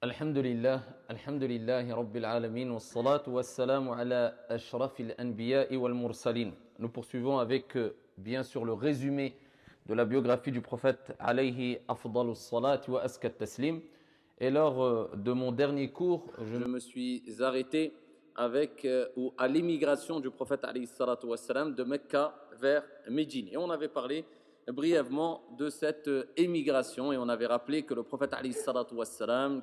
الحمد لله الحمد لله رب العالمين والصلاة والسلام على أشرف الأنبياء والمرسلين Nous poursuivons avec euh, bien sûr le résumé de la biographie du prophète alayhi afdalus salat wa askat taslim. Et lors euh, de mon dernier cours, je me suis arrêté avec euh, ou à l'immigration du prophète alayhi salatu wassalam de Mecca vers Médine. Et on avait parlé brièvement de cette euh, émigration. Et on avait rappelé que le prophète,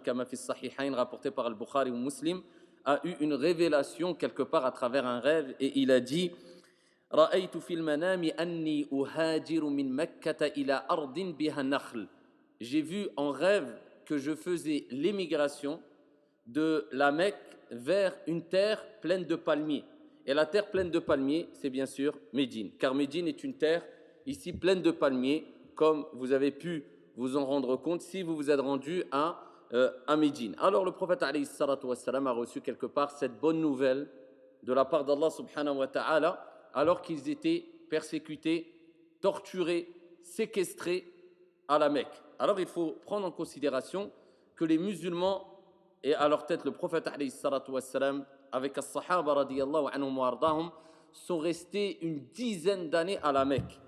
comme Sahihain, rapporté par le Bukhari ou Muslim, a eu une révélation quelque part à travers un rêve et il a dit J'ai vu en rêve que je faisais l'émigration de la Mecque vers une terre pleine de palmiers. Et la terre pleine de palmiers, c'est bien sûr Médine, car Médine est une terre ici pleine de palmiers, comme vous avez pu vous en rendre compte si vous vous êtes rendu à, euh, Médine. Alors le prophète a reçu quelque part cette bonne nouvelle de la part d'Allah subhanahu wa ta'ala alors qu'ils étaient persécutés, torturés, séquestrés à la Mecque. Alors il faut prendre en considération que les musulmans, et à leur tête le prophète wassalam, avec les sahaba radiyallahu anhum sont restés une dizaine d'années à la Mecque.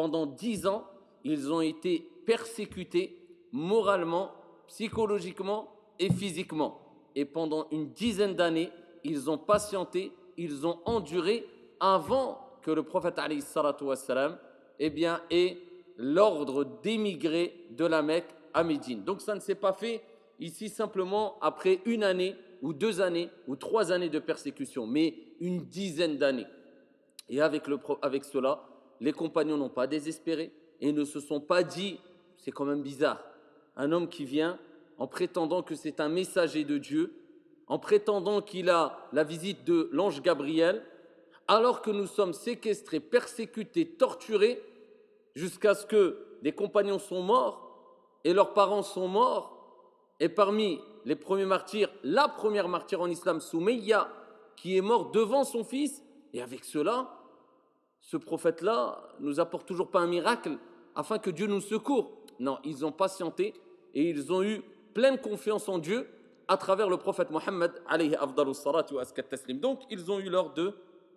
Pendant dix ans, ils ont été persécutés moralement, psychologiquement et physiquement. Et pendant une dizaine d'années, ils ont patienté, ils ont enduré avant que le prophète eh bien, ait l'ordre d'émigrer de la Mecque à Médine. Donc ça ne s'est pas fait ici simplement après une année ou deux années ou trois années de persécution, mais une dizaine d'années. Et avec cela, les compagnons n'ont pas désespéré et ne se sont pas dit, c'est quand même bizarre, un homme qui vient en prétendant que c'est un messager de Dieu, en prétendant qu'il a la visite de l'ange Gabriel, alors que nous sommes séquestrés, persécutés, torturés, jusqu'à ce que des compagnons sont morts et leurs parents sont morts, et parmi les premiers martyrs, la première martyre en islam, Soumeya, qui est mort devant son fils, et avec cela, ce prophète-là nous apporte toujours pas un miracle afin que Dieu nous secourt. Non, ils ont patienté et ils ont eu pleine confiance en Dieu à travers le prophète Mohammed. Donc ils ont eu l'ordre de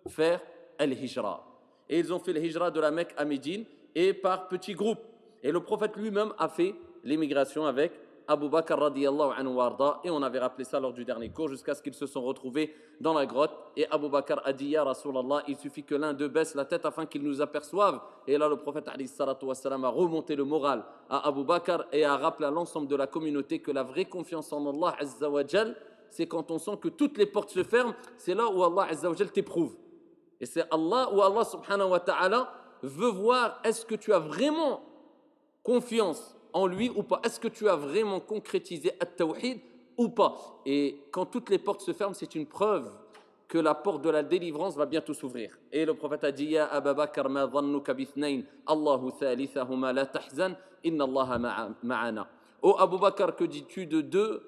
faire el-hijra. Et ils ont fait le hijra de la Mecque à Médine et par petits groupes. Et le prophète lui-même a fait l'émigration avec Abu Bakr radiallahu anhu warda, et on avait rappelé ça lors du dernier cours jusqu'à ce qu'ils se sont retrouvés dans la grotte. Et Abu Bakr a dit Ya Rasulallah il suffit que l'un d'eux baisse la tête afin qu'il nous aperçoive et là le prophète wassalam, a remonté le moral à Abu Bakr et a rappelé à l'ensemble de la communauté que la vraie confiance en Allah azza wa c'est quand on sent que toutes les portes se ferment c'est là où Allah azza wa t'éprouve. Et c'est Allah où Allah subhanahu wa ta'ala veut voir est-ce que tu as vraiment confiance en lui ou pas? Est-ce que tu as vraiment concrétisé at-tawhid ou pas? Et quand toutes les portes se ferment, c'est une preuve que la porte de la délivrance va bientôt s'ouvrir. Et le prophète a dit Ya Aba Bakr ma dhannuka bithnayn Allahu thalithahuma la tahzan inna Allah ma'ana. Oh Abu Bakr, que dis-tu de deux?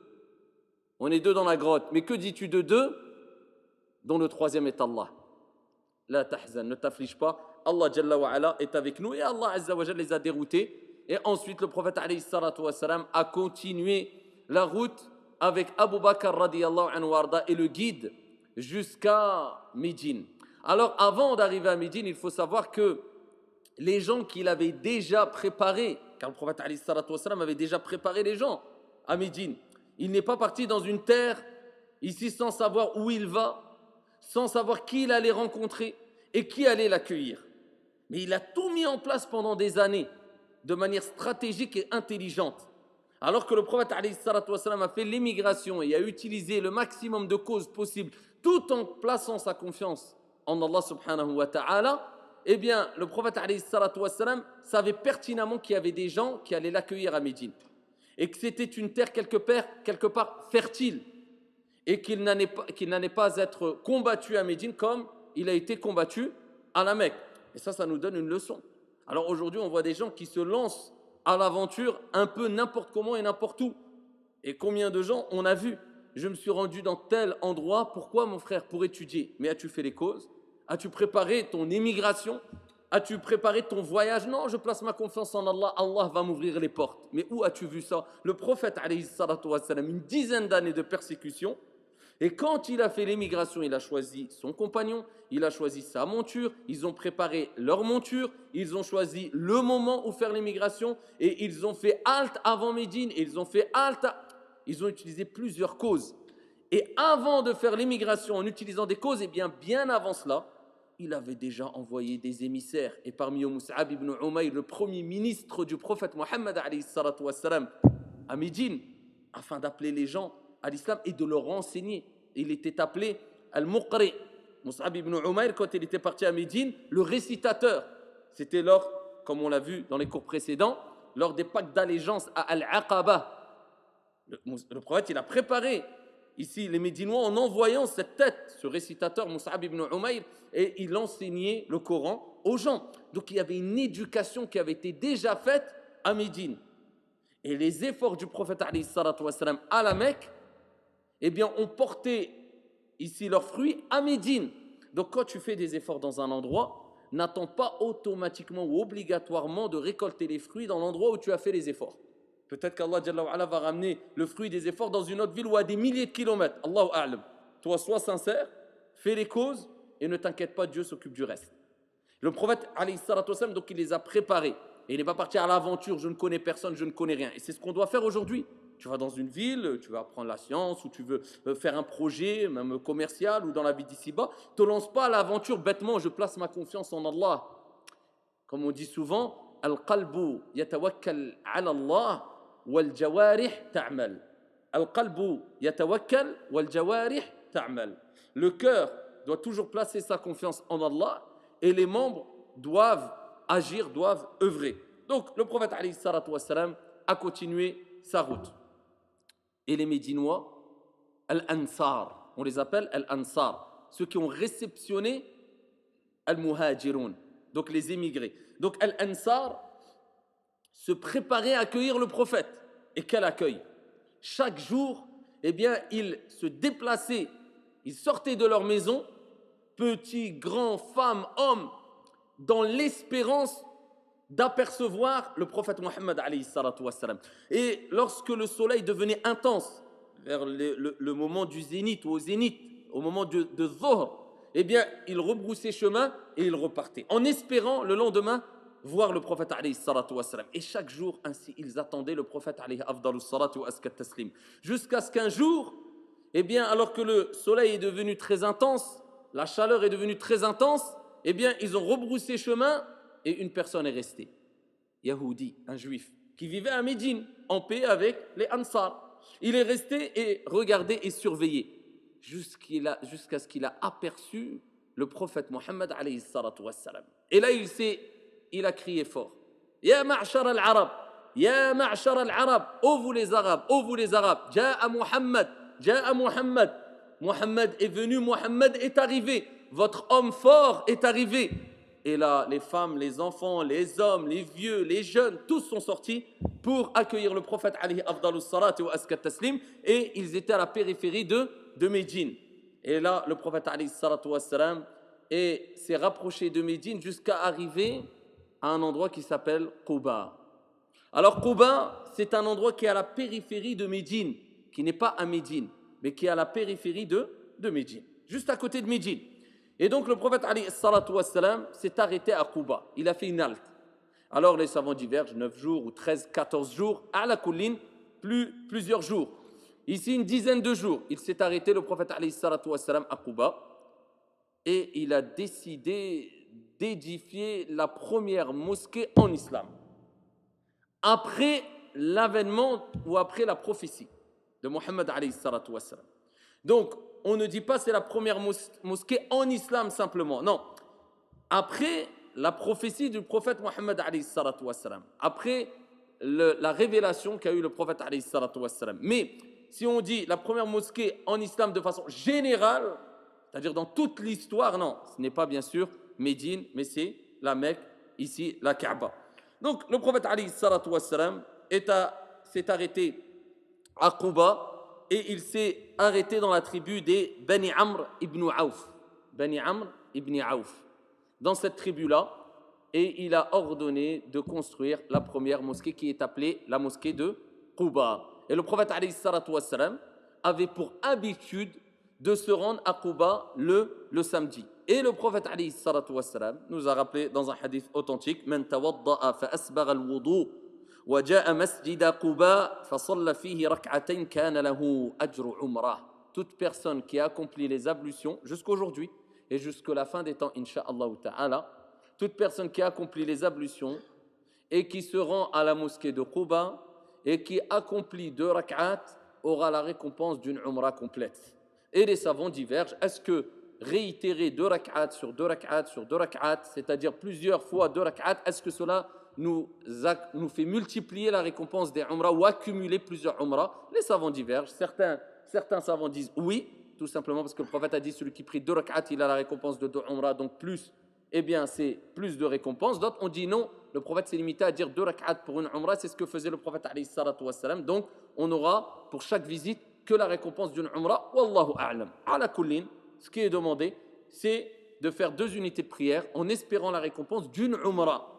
On est deux dans la grotte, mais que dis-tu de deux dont le troisième est Allah? La tahzan, ne t'afflige pas. Allah Jalla wa ala est avec nous et Allah Azza wa Jalla les a déroutés et ensuite, le prophète a continué la route avec Abu Bakr anhu et le guide jusqu'à Médine. Alors, avant d'arriver à Médine, il faut savoir que les gens qu'il avait déjà préparés, car le prophète avait déjà préparé les gens à Médine, il n'est pas parti dans une terre ici sans savoir où il va, sans savoir qui il allait rencontrer et qui allait l'accueillir. Mais il a tout mis en place pendant des années de manière stratégique et intelligente. Alors que le prophète a fait l'émigration et a utilisé le maximum de causes possibles tout en plaçant sa confiance en Allah subhanahu wa ta'ala, eh bien, le prophète savait pertinemment qu'il y avait des gens qui allaient l'accueillir à Médine et que c'était une terre quelque part, quelque part fertile et qu'il n'allait pas, pas être combattu à Médine comme il a été combattu à la Mecque. Et ça, ça nous donne une leçon. Alors aujourd'hui, on voit des gens qui se lancent à l'aventure un peu n'importe comment et n'importe où. Et combien de gens on a vu Je me suis rendu dans tel endroit. Pourquoi, mon frère Pour étudier? Mais as-tu fait les causes? As-tu préparé ton émigration? As-tu préparé ton voyage? Non, je place ma confiance en Allah, Allah va m'ouvrir les portes. Mais où as-tu vu ça? Le prophète, une dizaine d'années de persécution, et quand il a fait l'émigration, il a choisi son compagnon, il a choisi sa monture, ils ont préparé leur monture, ils ont choisi le moment où faire l'émigration, et ils ont fait halte avant Médine, et ils ont fait halte, ils ont utilisé plusieurs causes. Et avant de faire l'émigration en utilisant des causes, et eh bien bien avant cela, il avait déjà envoyé des émissaires. Et parmi eux, Mus'ab ibn Umayr, le premier ministre du prophète Mohammed à Médine, afin d'appeler les gens à l'islam et de leur enseigner. Il était appelé Al-Muqri. Mus'ab ibn Umayr, quand il était parti à Médine, le récitateur. C'était lors, comme on l'a vu dans les cours précédents, lors des pactes d'allégeance à Al-Aqaba. Le, prophète, il a préparé ici les Médinois en envoyant cette tête, ce récitateur Mus'ab ibn Umayr, et il enseignait le Coran aux gens. Donc il y avait une éducation qui avait été déjà faite à Médine. Et les efforts du prophète à la Mecque, eh bien, ont porté ici leurs fruits à Médine. Donc quand tu fais des efforts dans un endroit, n'attends pas automatiquement ou obligatoirement de récolter les fruits dans l'endroit où tu as fait les efforts. Peut-être qu'Allah va ramener le fruit des efforts dans une autre ville ou à des milliers de kilomètres. Allahu A'lam. Toi, sois sincère, fais les causes et ne t'inquiète pas, Dieu s'occupe du reste. Le prophète, donc il les a préparés. Et il n'est pas parti à l'aventure, je ne connais personne, je ne connais rien. Et c'est ce qu'on doit faire aujourd'hui. Tu vas dans une ville, tu vas apprendre la science, ou tu veux euh, faire un projet, même commercial, ou dans la vie d'ici-bas. Ne te lance pas à l'aventure bêtement, je place ma confiance en Allah. Comme on dit souvent, Al-qalbu Allah. Al-qalbu. Le cœur doit toujours placer sa confiance en Allah et les membres doivent agir, doivent œuvrer. Donc le prophète a continué sa route. Et les Médinois, Al-Ansar, on les appelle Al-Ansar, ceux qui ont réceptionné Al-Muhajirun, donc les émigrés. Donc Al-Ansar se préparait à accueillir le prophète. Et quel accueil? Chaque jour, eh bien, ils se déplaçaient, ils sortaient de leur maison petits, grands, femmes, hommes, dans l'espérance d'apercevoir le prophète Mohammed Et lorsque le soleil devenait intense, vers le, moment du zénith ou au zénith, au moment de, de eh bien, il rebroussait chemin et il repartait, en espérant le lendemain voir le prophète Et chaque jour, ainsi, ils attendaient le prophète Jusqu'à ce qu'un jour, eh bien, alors que le soleil est devenu très intense, la chaleur est devenue très intense, eh bien, ils ont rebroussé chemin et une personne est restée. Yahoudi, un juif, qui vivait à Médine, en paix avec les Ansar. Il est resté et regardé et surveillé jusqu'à ce qu'il a aperçu le prophète Mohammed Et là, il il a crié fort. Ya ma'shar al-Arab, Ya ma'shar al-Arab, ô vous les Arabes, ô vous les Arabes, Ja'a Muhammad, Ja'a Muhammad, Mohammed est venu, Mohammed est arrivé, votre homme fort est arrivé. Et là, les femmes, les enfants, les hommes, les vieux, les jeunes, tous sont sortis pour accueillir le prophète alayhi salat wa taslim et ils étaient à la périphérie de, de Médine. Et là, le prophète alayhi wa salam s'est rapproché de Médine jusqu'à arriver à un endroit qui s'appelle Quba. Alors Quba, c'est un endroit qui est à la périphérie de Médine, qui n'est pas à Médine mais qui est à la périphérie de, de Médine, juste à côté de Médine. Et donc le prophète s'est arrêté à Quba. Il a fait une halte. Alors les savants divergent, 9 jours ou 13, 14 jours, à la colline, plus, plusieurs jours. Ici, une dizaine de jours, il s'est arrêté, le prophète à Quba, et il a décidé d'édifier la première mosquée en islam. Après l'avènement ou après la prophétie de Mohammed Donc, on ne dit pas c'est la première mosquée en islam simplement. Non. Après la prophétie du prophète Mohammed après la révélation qu'a eu le prophète Mais si on dit la première mosquée en islam de façon générale, c'est-à-dire dans toute l'histoire, non, ce n'est pas bien sûr Médine, mais c'est la Mecque, ici la Kaaba. Donc le prophète s'est arrêté à Quba et il s'est arrêté dans la tribu des Bani Amr ibn Auf. Bani Amr ibn Auf. Dans cette tribu-là, et il a ordonné de construire la première mosquée qui est appelée la mosquée de Quba. Et le prophète avait pour habitude de se rendre à Quba le, le samedi. Et le prophète nous a rappelé dans un hadith authentique Quba fa salla fihi rak'atayn kana lahu ajru umrah. Toute personne qui a accompli les ablutions jusqu'aujourd'hui et jusqu'à la fin des temps, insha'Allah ta'ala, toute personne qui a accompli les ablutions et qui se rend à la mosquée de Quba et qui accomplit deux rak'at aura la récompense d'une umrah complète. Et les savants divergent. Est-ce que réitérer deux rak'at sur deux rak'at sur deux rak'at, c'est-à-dire plusieurs fois deux rak'at, est-ce que cela nous, nous fait multiplier la récompense des umrah ou accumuler plusieurs umrah Les savants divergent. Certains, certains savants disent oui, tout simplement parce que le prophète a dit celui qui prie deux rak'at, il a la récompense de deux umrah, donc plus, eh bien c'est plus de récompense. D'autres ont dit non, le prophète s'est limité à dire deux rak'at pour une umrah, c'est ce que faisait le prophète alayhi Donc on aura pour chaque visite que la récompense d'une umrah. Wallahu a'lam. Ala kullin, ce qui est demandé, c'est de faire deux unités de prière en espérant la récompense d'une umrah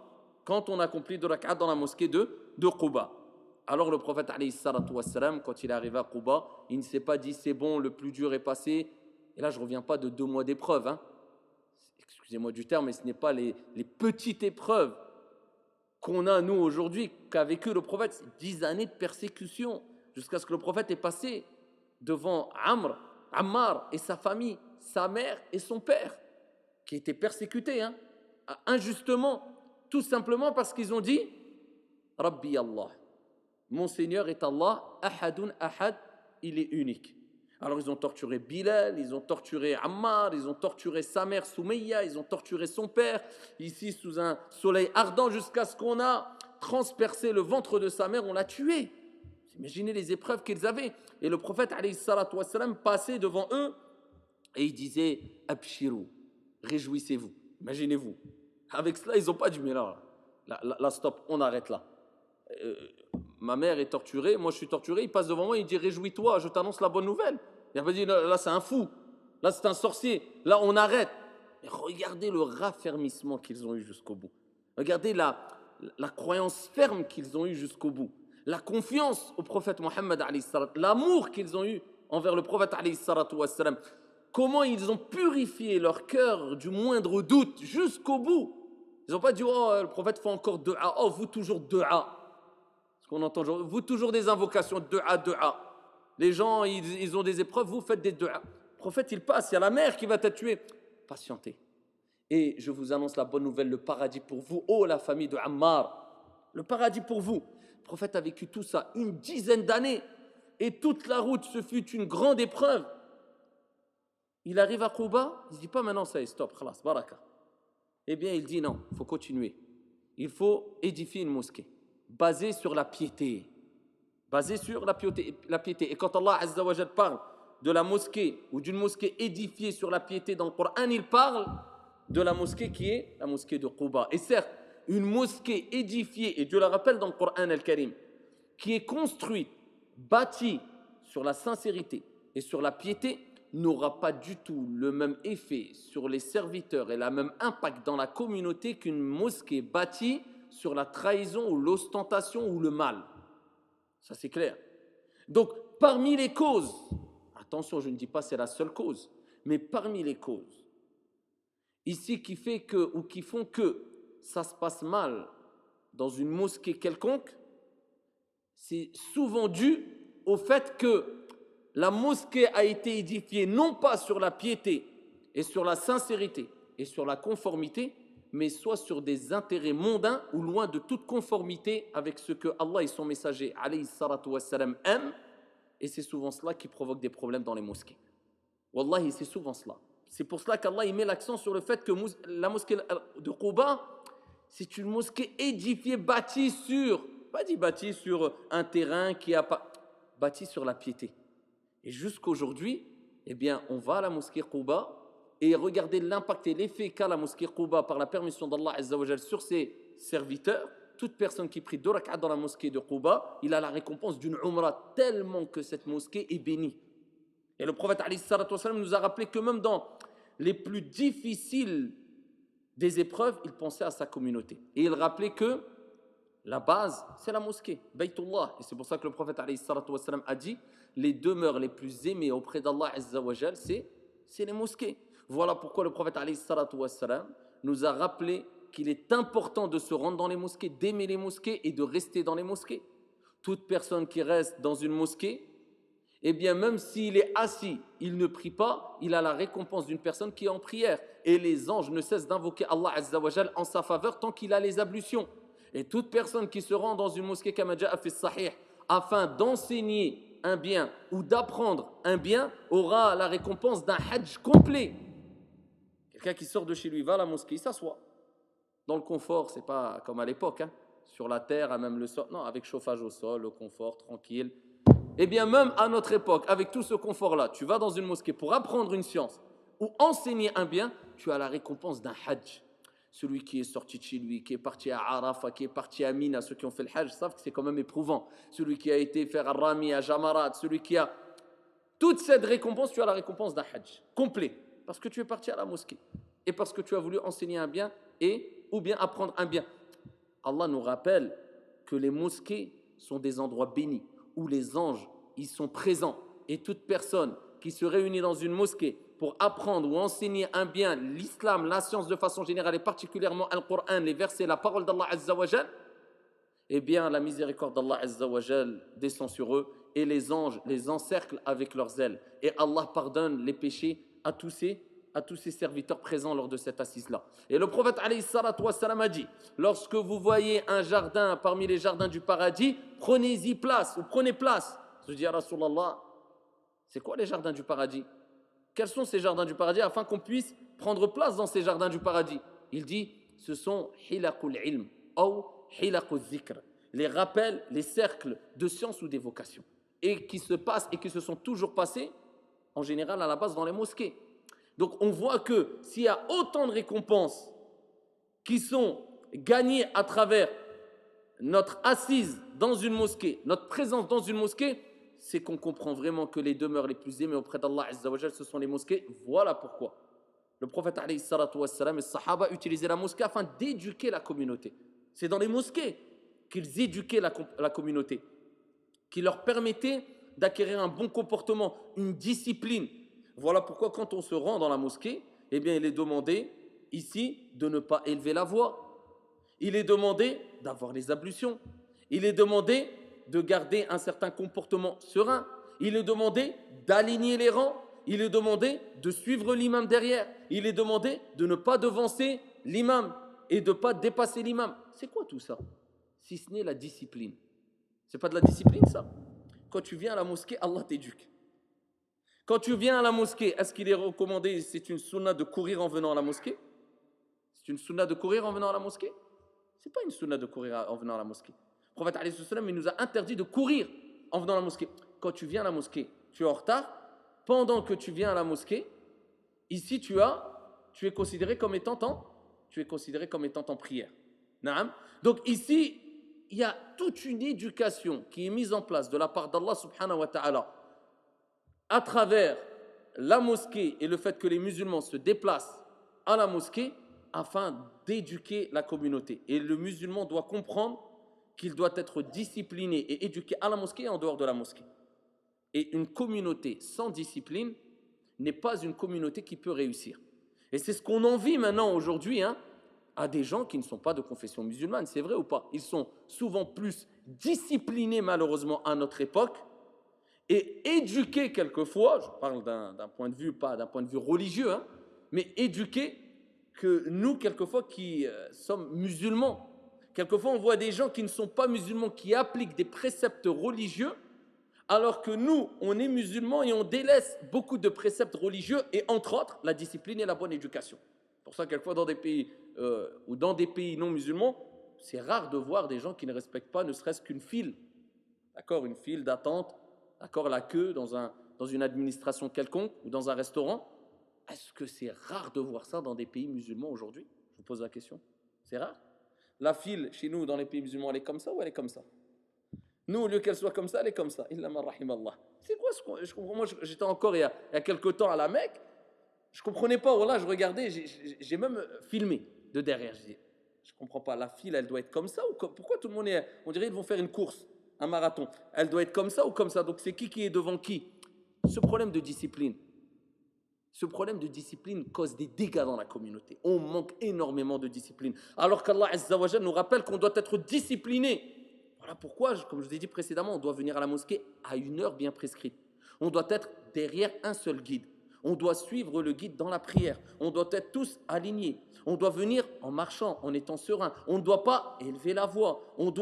quand on accomplit deux rak'at dans la mosquée de, de Quba. Alors le prophète wassalam, quand il est arrivé à Quba, il ne s'est pas dit c'est bon, le plus dur est passé. Et là, je ne reviens pas de deux mois d'épreuve. Hein. Excusez-moi du terme, mais ce n'est pas les, les, petites épreuves qu'on a nous aujourd'hui, qu'a vécu le prophète. Dix années de persécution jusqu'à ce que le prophète est passé devant Amr, Ammar et sa famille, sa mère et son père, qui étaient persécutés hein, injustement, tout simplement parce qu'ils ont dit Rabbi Allah. Mon Seigneur est Allah, ahadun ahad, il est unique. Alors ils ont torturé Bilal, ils ont torturé Ammar, ils ont torturé sa mère Soumeya, ils ont torturé son père, ici sous un soleil ardent jusqu'à ce qu'on a transpercé le ventre de sa mère, on l'a tué. Imaginez les épreuves qu'ils avaient. Et le prophète wassalam, passait devant eux et il disait Abshirou, réjouissez-vous. Imaginez-vous. Avec cela, ils n'ont pas du là. Là, stop, on arrête là. Euh, ma mère est torturée, moi je suis torturé, il passe devant moi, il dit Réjouis-toi, je t'annonce la bonne nouvelle. Il va dire Là, c'est un fou, là c'est un sorcier, là on arrête. Et regardez le raffermissement qu'ils ont eu jusqu'au bout. Regardez la, croyance ferme qu'ils ont eu jusqu'au bout. La confiance au prophète Mohammed, l'amour qu'ils ont eu envers le prophète. Comment ils ont purifié leur cœur du moindre doute jusqu'au bout. Ils n'ont pas dit Oh, le prophète fait encore dua. Oh, vous toujours dua. Ce qu'on entend, vous toujours des invocations, dua, dua. Les gens, ils, ont des épreuves, vous faites des dua. Le prophète, il passe, il y a la mer qui va te tuer. Patientez. Et je vous annonce la bonne nouvelle, le paradis pour vous, oh la famille de Ammar. Le paradis pour vous. Le prophète a vécu tout ça une dizaine d'années. Et toute la route, ce fut une grande épreuve. Il arrive à Kouba, il ne dit pas maintenant ça est stop, khalas, baraka. Eh bien, il dit non, il faut continuer. Il faut édifier une mosquée basé sur la piété. Basé sur la piété. La piété. Et quand Allah Azza parle de la mosquée ou d'une mosquée édifiée sur la piété dans le Coran, il parle de la mosquée qui est la mosquée de Quba. Et certes, une mosquée édifiée, et Dieu la rappelle dans le Coran al-Karim, qui est construite, bâtie sur la sincérité et sur la piété, n'aura pas du tout le même effet sur les serviteurs et le même impact dans la communauté qu'une mosquée bâtie sur la trahison ou l'ostentation ou le mal. Ça c'est clair. Donc parmi les causes, attention je ne dis pas c'est la seule cause, mais parmi les causes, ici qui fait que ou qui font que ça se passe mal dans une mosquée quelconque, c'est souvent dû au fait que la mosquée a été édifiée non pas sur la piété et sur la sincérité et sur la conformité, mais soit sur des intérêts mondains ou loin de toute conformité avec ce que Allah et son messager wassalam, aiment. Et c'est souvent cela qui provoque des problèmes dans les mosquées. Wallahi, c'est souvent cela. C'est pour cela qu'Allah met l'accent sur le fait que la mosquée de Quba, c'est une mosquée édifiée, bâtie sur, pas dit bâtie sur un terrain qui a pas, bâtie sur la piété. Et jusqu'aujourd'hui, eh bien, on va à la mosquée Quba et regardez l'impact et l'effet qu'a la mosquée Quba par la permission d'Allah sur ses serviteurs. Toute personne qui prie deux dans la mosquée de Quba, il a la récompense d'une umrah tellement que cette mosquée est bénie. Et le prophète nous a rappelé que même dans les plus difficiles des épreuves, il pensait à sa communauté. Et il rappelait que la base, c'est la mosquée, Baytullah. Et c'est pour ça que le prophète a dit les demeures les plus aimées auprès d'Allah, c'est les mosquées. Voilà pourquoi le prophète nous a rappelé qu'il est important de se rendre dans les mosquées, d'aimer les mosquées et de rester dans les mosquées. Toute personne qui reste dans une mosquée, eh bien même s'il est assis, il ne prie pas, il a la récompense d'une personne qui est en prière. Et les anges ne cessent d'invoquer Allah en sa faveur tant qu'il a les ablutions. Et toute personne qui se rend dans une mosquée comme a fait sahih afin d'enseigner un bien ou d'apprendre un bien aura la récompense d'un hajj complet. Quelqu'un qui sort de chez lui va à la mosquée, il s'assoit. Dans le confort, c'est pas comme à l'époque, hein. sur la terre, à même le sol. Non, avec chauffage au sol, le confort, tranquille. Eh bien, même à notre époque, avec tout ce confort-là, tu vas dans une mosquée pour apprendre une science ou enseigner un bien, tu as la récompense d'un hajj. Celui qui est sorti de chez lui, qui est parti à Arafah, qui est parti à Mina, ceux qui ont fait le hajj savent que c'est quand même éprouvant. Celui qui a été faire Rami, à Jamarat, celui qui a. Toute cette récompense, tu as la récompense d'un hajj complet. Parce que tu es parti à la mosquée. Et parce que tu as voulu enseigner un bien et ou bien apprendre un bien. Allah nous rappelle que les mosquées sont des endroits bénis où les anges y sont présents et toute personne qui se réunit dans une mosquée pour apprendre ou enseigner un bien, l'islam, la science de façon générale et particulièrement le Coran, les versets, la parole d'Allah Azzawajal, eh bien la miséricorde d'Allah Azzawajal descend sur eux et les anges les encerclent avec leurs ailes. Et Allah pardonne les péchés à tous ces à tous ses serviteurs présents lors de cette assise-là. Et le prophète a dit, lorsque vous voyez un jardin parmi les jardins du paradis, prenez-y place ou prenez place. Je dis à Rasulallah, c'est quoi les jardins du paradis? Quels sont ces jardins du paradis afin qu'on puisse prendre place dans ces jardins du paradis? Il dit, ce sont ilm ou zikr, les rappels, les cercles de science ou d'évocation, et qui se passent et qui se sont toujours passés en général à la base dans les mosquées. Donc on voit que s'il y a autant de récompenses qui sont gagnées à travers notre assise dans une mosquée, notre présence dans une mosquée, c'est qu'on comprend vraiment que les demeures les plus aimées auprès d'Allah ce sont les mosquées. Voilà pourquoi. Le prophète et sahaba utilisaient la mosquée afin d'éduquer la communauté. C'est dans les mosquées qu'ils éduquaient la, la communauté, qui leur permettaient d'acquérir un bon comportement, une discipline, voilà pourquoi quand on se rend dans la mosquée, eh bien, il est demandé ici de ne pas élever la voix. Il est demandé d'avoir les ablutions. Il est demandé de garder un certain comportement serein. Il est demandé d'aligner les rangs. Il est demandé de suivre l'imam derrière. Il est demandé de ne pas devancer l'imam et de ne pas dépasser l'imam. C'est quoi tout ça? Si ce n'est la discipline. C'est pas de la discipline ça? Quand tu viens à la mosquée, Allah t'éduque. Quand tu viens à la mosquée, est-ce qu'il est recommandé, c'est une sunna de courir en venant à la mosquée? C'est une sunna de courir en venant à la mosquée? C'est pas une sunna de courir en venant à la mosquée. Prophète il nous a interdit de courir en venant à la mosquée. Quand tu viens à la mosquée, tu es en retard. Pendant que tu viens à la mosquée, ici tu as, tu es considéré comme étant en, tu es considéré comme étant en prière. Donc ici, il y a toute une éducation qui est mise en place de la part d'Allah subhanahu wa ta'ala à travers la mosquée et le fait que les musulmans se déplacent à la mosquée afin d'éduquer la communauté. Et le musulman doit comprendre qu'il doit être discipliné et éduqué à la mosquée et en dehors de la mosquée. Et une communauté sans discipline n'est pas une communauté qui peut réussir. Et c'est ce qu'on envie maintenant aujourd'hui hein, à des gens qui ne sont pas de confession musulmane, c'est vrai ou pas? Ils sont souvent plus disciplinés malheureusement à notre époque et éduquer quelquefois, je parle d'un point de vue, pas d'un point de vue religieux, hein, mais éduquer que nous, quelquefois, qui euh, sommes musulmans, quelquefois on voit des gens qui ne sont pas musulmans, qui appliquent des préceptes religieux, alors que nous, on est musulmans et on délaisse beaucoup de préceptes religieux, et entre autres, la discipline et la bonne éducation. Pour ça, quelquefois, dans des pays, euh, ou dans des pays non musulmans, c'est rare de voir des gens qui ne respectent pas ne serait-ce qu'une file, d'accord, une file d'attente d'accord, la queue dans, un, dans une administration quelconque ou dans un restaurant. Est-ce que c'est rare de voir ça dans des pays musulmans aujourd'hui? Je vous pose la question. C'est rare? La file chez nous, dans les pays musulmans, elle est comme ça ou elle est comme ça? Nous, au lieu qu'elle soit comme ça, elle est comme ça. C'est quoi ce je comprends, Moi, j'étais encore il y, a, quelques temps à la Mecque. Je comprenais pas. Voilà, je regardais, j'ai même filmé de derrière. Je dis, je comprends pas, la file, elle doit être comme ça ou comme, pourquoi tout le monde est, on dirait ils vont faire une course, un marathon. Elle doit être comme ça ou comme ça? Donc c'est qui qui est devant qui? Ce problème de discipline, ce problème de discipline cause des dégâts dans la communauté. On manque énormément de discipline. Alors qu'Allah nous rappelle qu'on doit être discipliné. Voilà pourquoi, comme je vous ai dit précédemment, on doit venir à la mosquée à une heure bien prescrite. On doit être derrière un seul guide. On doit suivre le guide dans la prière. On doit être tous alignés. On doit venir en marchant, en étant serein. On ne doit pas élever la voix. On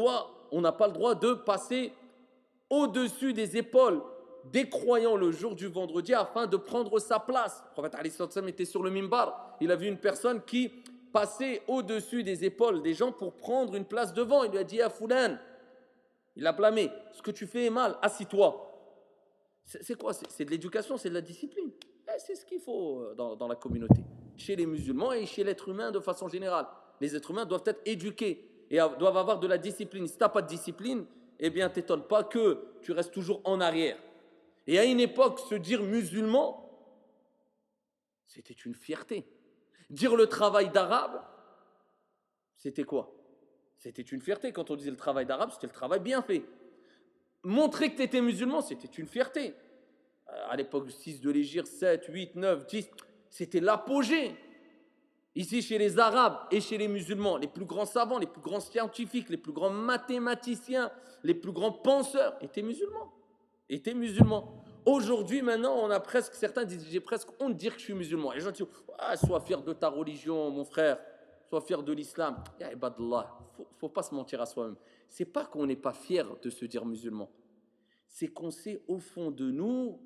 on n'a pas le droit de passer au-dessus des épaules des croyants le jour du vendredi afin de prendre sa place. Le prophète était sur le mimbar. Il a vu une personne qui passait au-dessus des épaules des gens pour prendre une place devant. Il lui a dit à Foulan, il l'a blâmé, ce que tu fais est mal, assis-toi. C'est quoi? C'est de l'éducation, c'est de la discipline. Eh, c'est ce qu'il faut euh, dans, la communauté, chez les musulmans et chez l'être humain de façon générale. Les êtres humains doivent être éduqués et doivent avoir de la discipline. Si tu n'as pas de discipline, eh bien, t'étonne pas que tu restes toujours en arrière. Et à une époque, se dire musulman, c'était une fierté. Dire le travail d'arabe, c'était quoi? C'était une fierté. Quand on disait le travail d'arabe, c'était le travail bien fait. Montrer que tu étais musulman, c'était une fierté. Euh, à l'époque 6 de l'Égypte, 7, 8, 9, 10, c'était l'apogée. Ici, chez les Arabes et chez les musulmans, les plus grands savants, les plus grands scientifiques, les plus grands mathématiciens, les plus grands penseurs étaient musulmans. Étaient musulmans. Aujourd'hui, maintenant, on a presque, certains disent, j'ai presque honte de dire que je suis musulman. Les gens disent, ah, sois fier de ta religion, mon frère, sois fier de l'islam. Il ne faut, faut pas se mentir à soi-même. C'est pas qu'on n'est pas fier de se dire musulman, c'est qu'on sait au fond de nous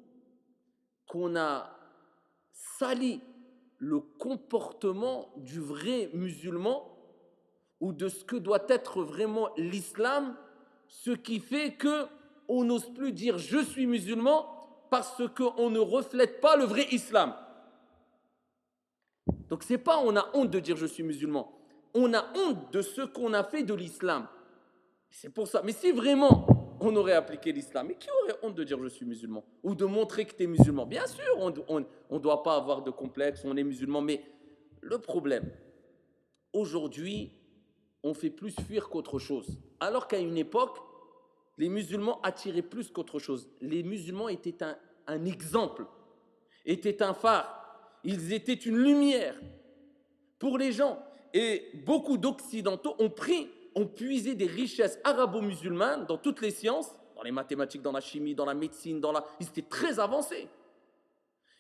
qu'on a sali le comportement du vrai musulman ou de ce que doit être vraiment l'islam, ce qui fait que on n'ose plus dire je suis musulman parce qu'on ne reflète pas le vrai islam. Donc c'est pas on a honte de dire je suis musulman, on a honte de ce qu'on a fait de l'islam. C'est pour ça. Mais si vraiment on aurait appliqué l'islam, mais qui aurait honte de dire je suis musulman Ou de montrer que tu es musulman? Bien sûr, on ne doit pas avoir de complexe, on est musulman, mais le problème, aujourd'hui, on fait plus fuir qu'autre chose. Alors qu'à une époque, les musulmans attiraient plus qu'autre chose. Les musulmans étaient un, exemple, étaient un phare, ils étaient une lumière pour les gens. Et beaucoup d'Occidentaux ont pris ont puisé des richesses arabo-musulmanes dans toutes les sciences, dans les mathématiques, dans la chimie, dans la médecine, dans la... ils étaient très avancés.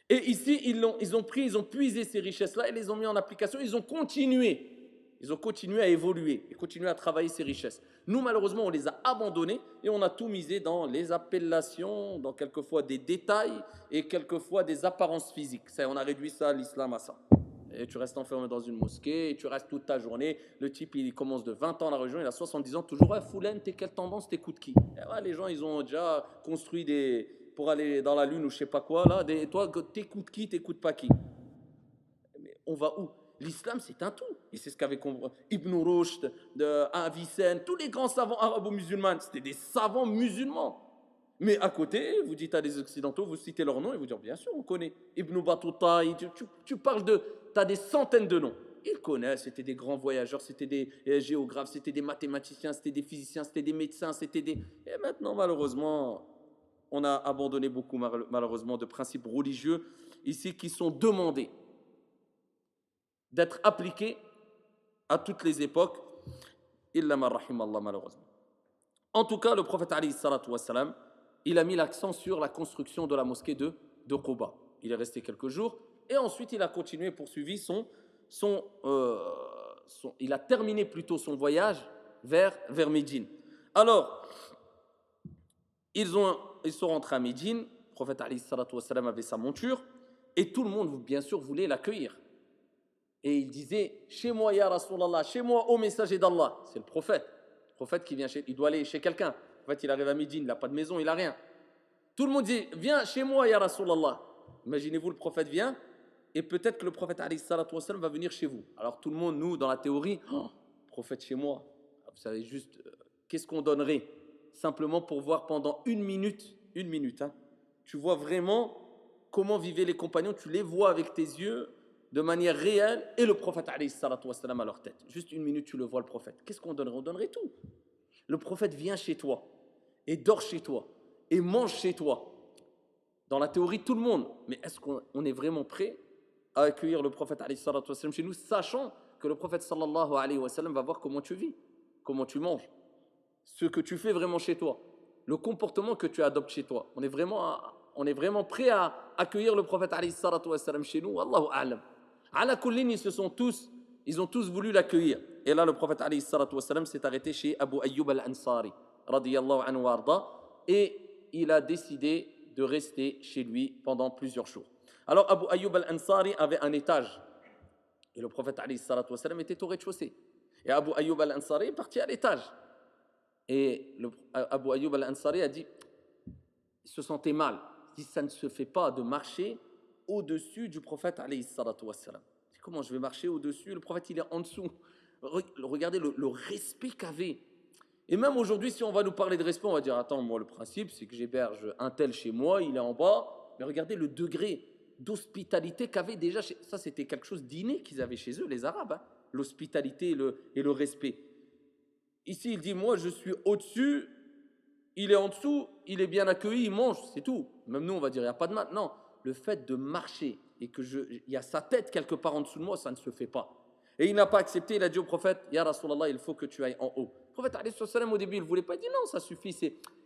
Et ici, ils ont, ils ont pris, ils ont puisé ces richesses-là et les ont mis en application, ils ont continué. Ils ont continué à évoluer et continué à travailler ces richesses. Nous, malheureusement, on les a abandonnés et on a tout misé dans les appellations, dans quelquefois des détails et quelquefois des apparences physiques. Ça, on a réduit ça, l'islam, à ça et tu restes enfermé dans une mosquée, et tu restes toute ta journée. Le type, il commence de 20 ans la religion, il a 70 ans, toujours, ouais, Foulen, t'es quelle tendance, t'écoutes qui? Les gens, ils ont déjà construit des. pour aller dans la lune ou je sais pas quoi, là. Des, toi, t'écoutes qui, t'écoutes pas qui? On va où? L'islam, c'est un tout. Et c'est ce qu'avait compris Ibn Rushd, Avicenne, tous les grands savants arabo-musulmans, c'était des savants musulmans. Mais à côté, vous dites à des Occidentaux, vous citez leur nom, et vous dites, bien sûr, on connaît Ibn Battuta, tu, tu parles de tu as des centaines de noms. Ils connaissent, c'était des grands voyageurs, c'était des euh, géographes, c'était des mathématiciens, c'était des physiciens, c'était des médecins, c'était des... Et maintenant, malheureusement, on a abandonné beaucoup, malheureusement, de principes religieux ici qui sont demandés d'être appliqués à toutes les époques. Illa Allah, malheureusement. En tout cas, le prophète Ali, il a mis l'accent sur la construction de la mosquée de, de. Il est resté quelques jours et ensuite il a continué, poursuivi son, euh, son, il a terminé plutôt son voyage vers, vers Médine. Alors, ils, ont, ils sont rentrés à Médine, le prophète avait sa monture, et tout le monde, bien sûr, voulait l'accueillir. Et il disait, chez moi, ya Rasulallah, chez moi, au messager d'Allah. C'est le prophète. Le prophète qui vient il doit aller chez quelqu'un. En fait, il arrive à Médine, il n'a pas de maison, il n'a rien. Tout le monde dit, viens chez moi, ya Rasulallah. Imaginez-vous, le prophète vient, et peut-être que le prophète va venir chez vous. Alors tout le monde, nous, dans la théorie, oh, prophète chez moi, ah, vous savez juste, euh, qu'est-ce qu'on donnerait? Simplement pour voir pendant une minute, une minute, hein, tu vois vraiment comment vivaient les compagnons, tu les vois avec tes yeux, de manière réelle et le prophète à leur tête. Juste une minute, tu le vois le prophète. Qu'est-ce qu'on donnerait? On donnerait tout. Le prophète vient chez toi et dort chez toi et mange chez toi. Dans la théorie, tout le monde. Mais est-ce qu'on est vraiment prêt à accueillir le prophète chez nous, sachant que le prophète sallallahu alayhi wa sallam va voir comment tu vis, comment tu manges, ce que tu fais vraiment chez toi, le comportement que tu adoptes chez toi. On est vraiment, on est vraiment prêt à accueillir le prophète alayhi wassalam chez nous? Allahu a'lam. Ala kullin, ils se sont tous, ils ont tous voulu l'accueillir. Et là, le prophète s'est arrêté chez Abu Ayyub al-Ansari, et il a décidé de rester chez lui pendant plusieurs jours. Alors Abu Ayyub al-Ansari avait un étage et le prophète était au rez-de-chaussée. Et Abu Ayyub al-Ansari est parti à l'étage. Et Abu Ayyub al-Ansari a dit, il se sentait mal. Il dit, ça ne se fait pas de marcher au-dessus du prophète alayhi. Comment je vais marcher au-dessus? Le prophète, il est en dessous. Regardez le, respect qu'avait. Et même aujourd'hui, si on va nous parler de respect, on va dire, attends, moi, le principe, c'est que j'héberge un tel chez moi, il est en bas. Mais regardez le degré d'hospitalité qu'avaient déjà, ça c'était quelque chose d'inné qu'ils avaient chez eux, les Arabes, hein. l'hospitalité et le, et le respect. Ici, il dit, moi je suis au-dessus, il est en dessous, il est bien accueilli, il mange, c'est tout. Même nous, on va dire, il n'y a pas de mal. Non, le fait de marcher et que je, il y a sa tête quelque part en dessous de moi, ça ne se fait pas. Et il n'a pas accepté, il a dit au prophète, Ya Rasulallah, il faut que tu ailles en haut. Le prophète, au début, il ne voulait pas, il dit non, ça suffit,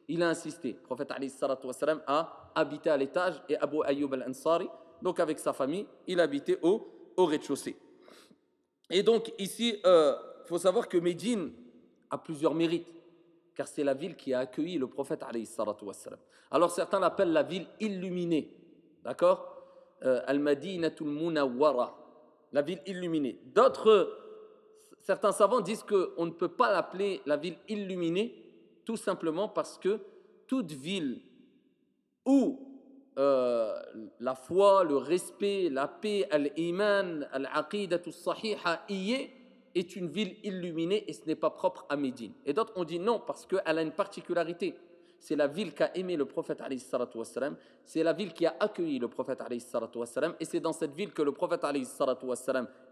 il a insisté. Le prophète a habité à l'étage et Abu Ayyub al-Ansari, donc avec sa famille, il habitait au, au rez-de-chaussée. Et donc ici, il euh, faut savoir que Médine a plusieurs mérites, car c'est la ville qui a accueilli le prophète. Alors certains l'appellent la ville illuminée, d'accord euh, Al-Madinatul Munawwara, la ville illuminée. D'autres, certains savants disent qu'on ne peut pas l'appeler la ville illuminée, tout simplement parce que toute ville où euh, la foi, le respect, la paix, al-iman, al-aqidatu sahiha y est, est une ville illuminée et ce n'est pas propre à Médine. Et d'autres ont dit non parce qu'elle a une particularité. C'est la ville qui a aimé le prophète c'est la ville qui a accueilli le prophète et c'est dans cette ville que le prophète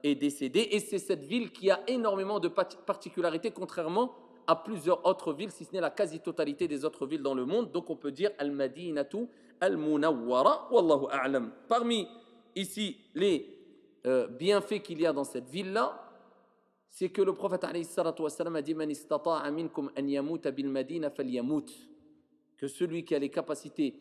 est décédé et c'est cette ville qui a énormément de particularités contrairement à plusieurs autres villes, si ce n'est la quasi-totalité des autres villes dans le monde. Donc on peut dire Al-Madinatu Al-Munawwara, Wallahu A'lam. Parmi ici les euh, bienfaits qu'il y a dans cette ville-là, c'est que le prophète a dit Man istata'a minkum bil falyamut. Que celui qui a les capacités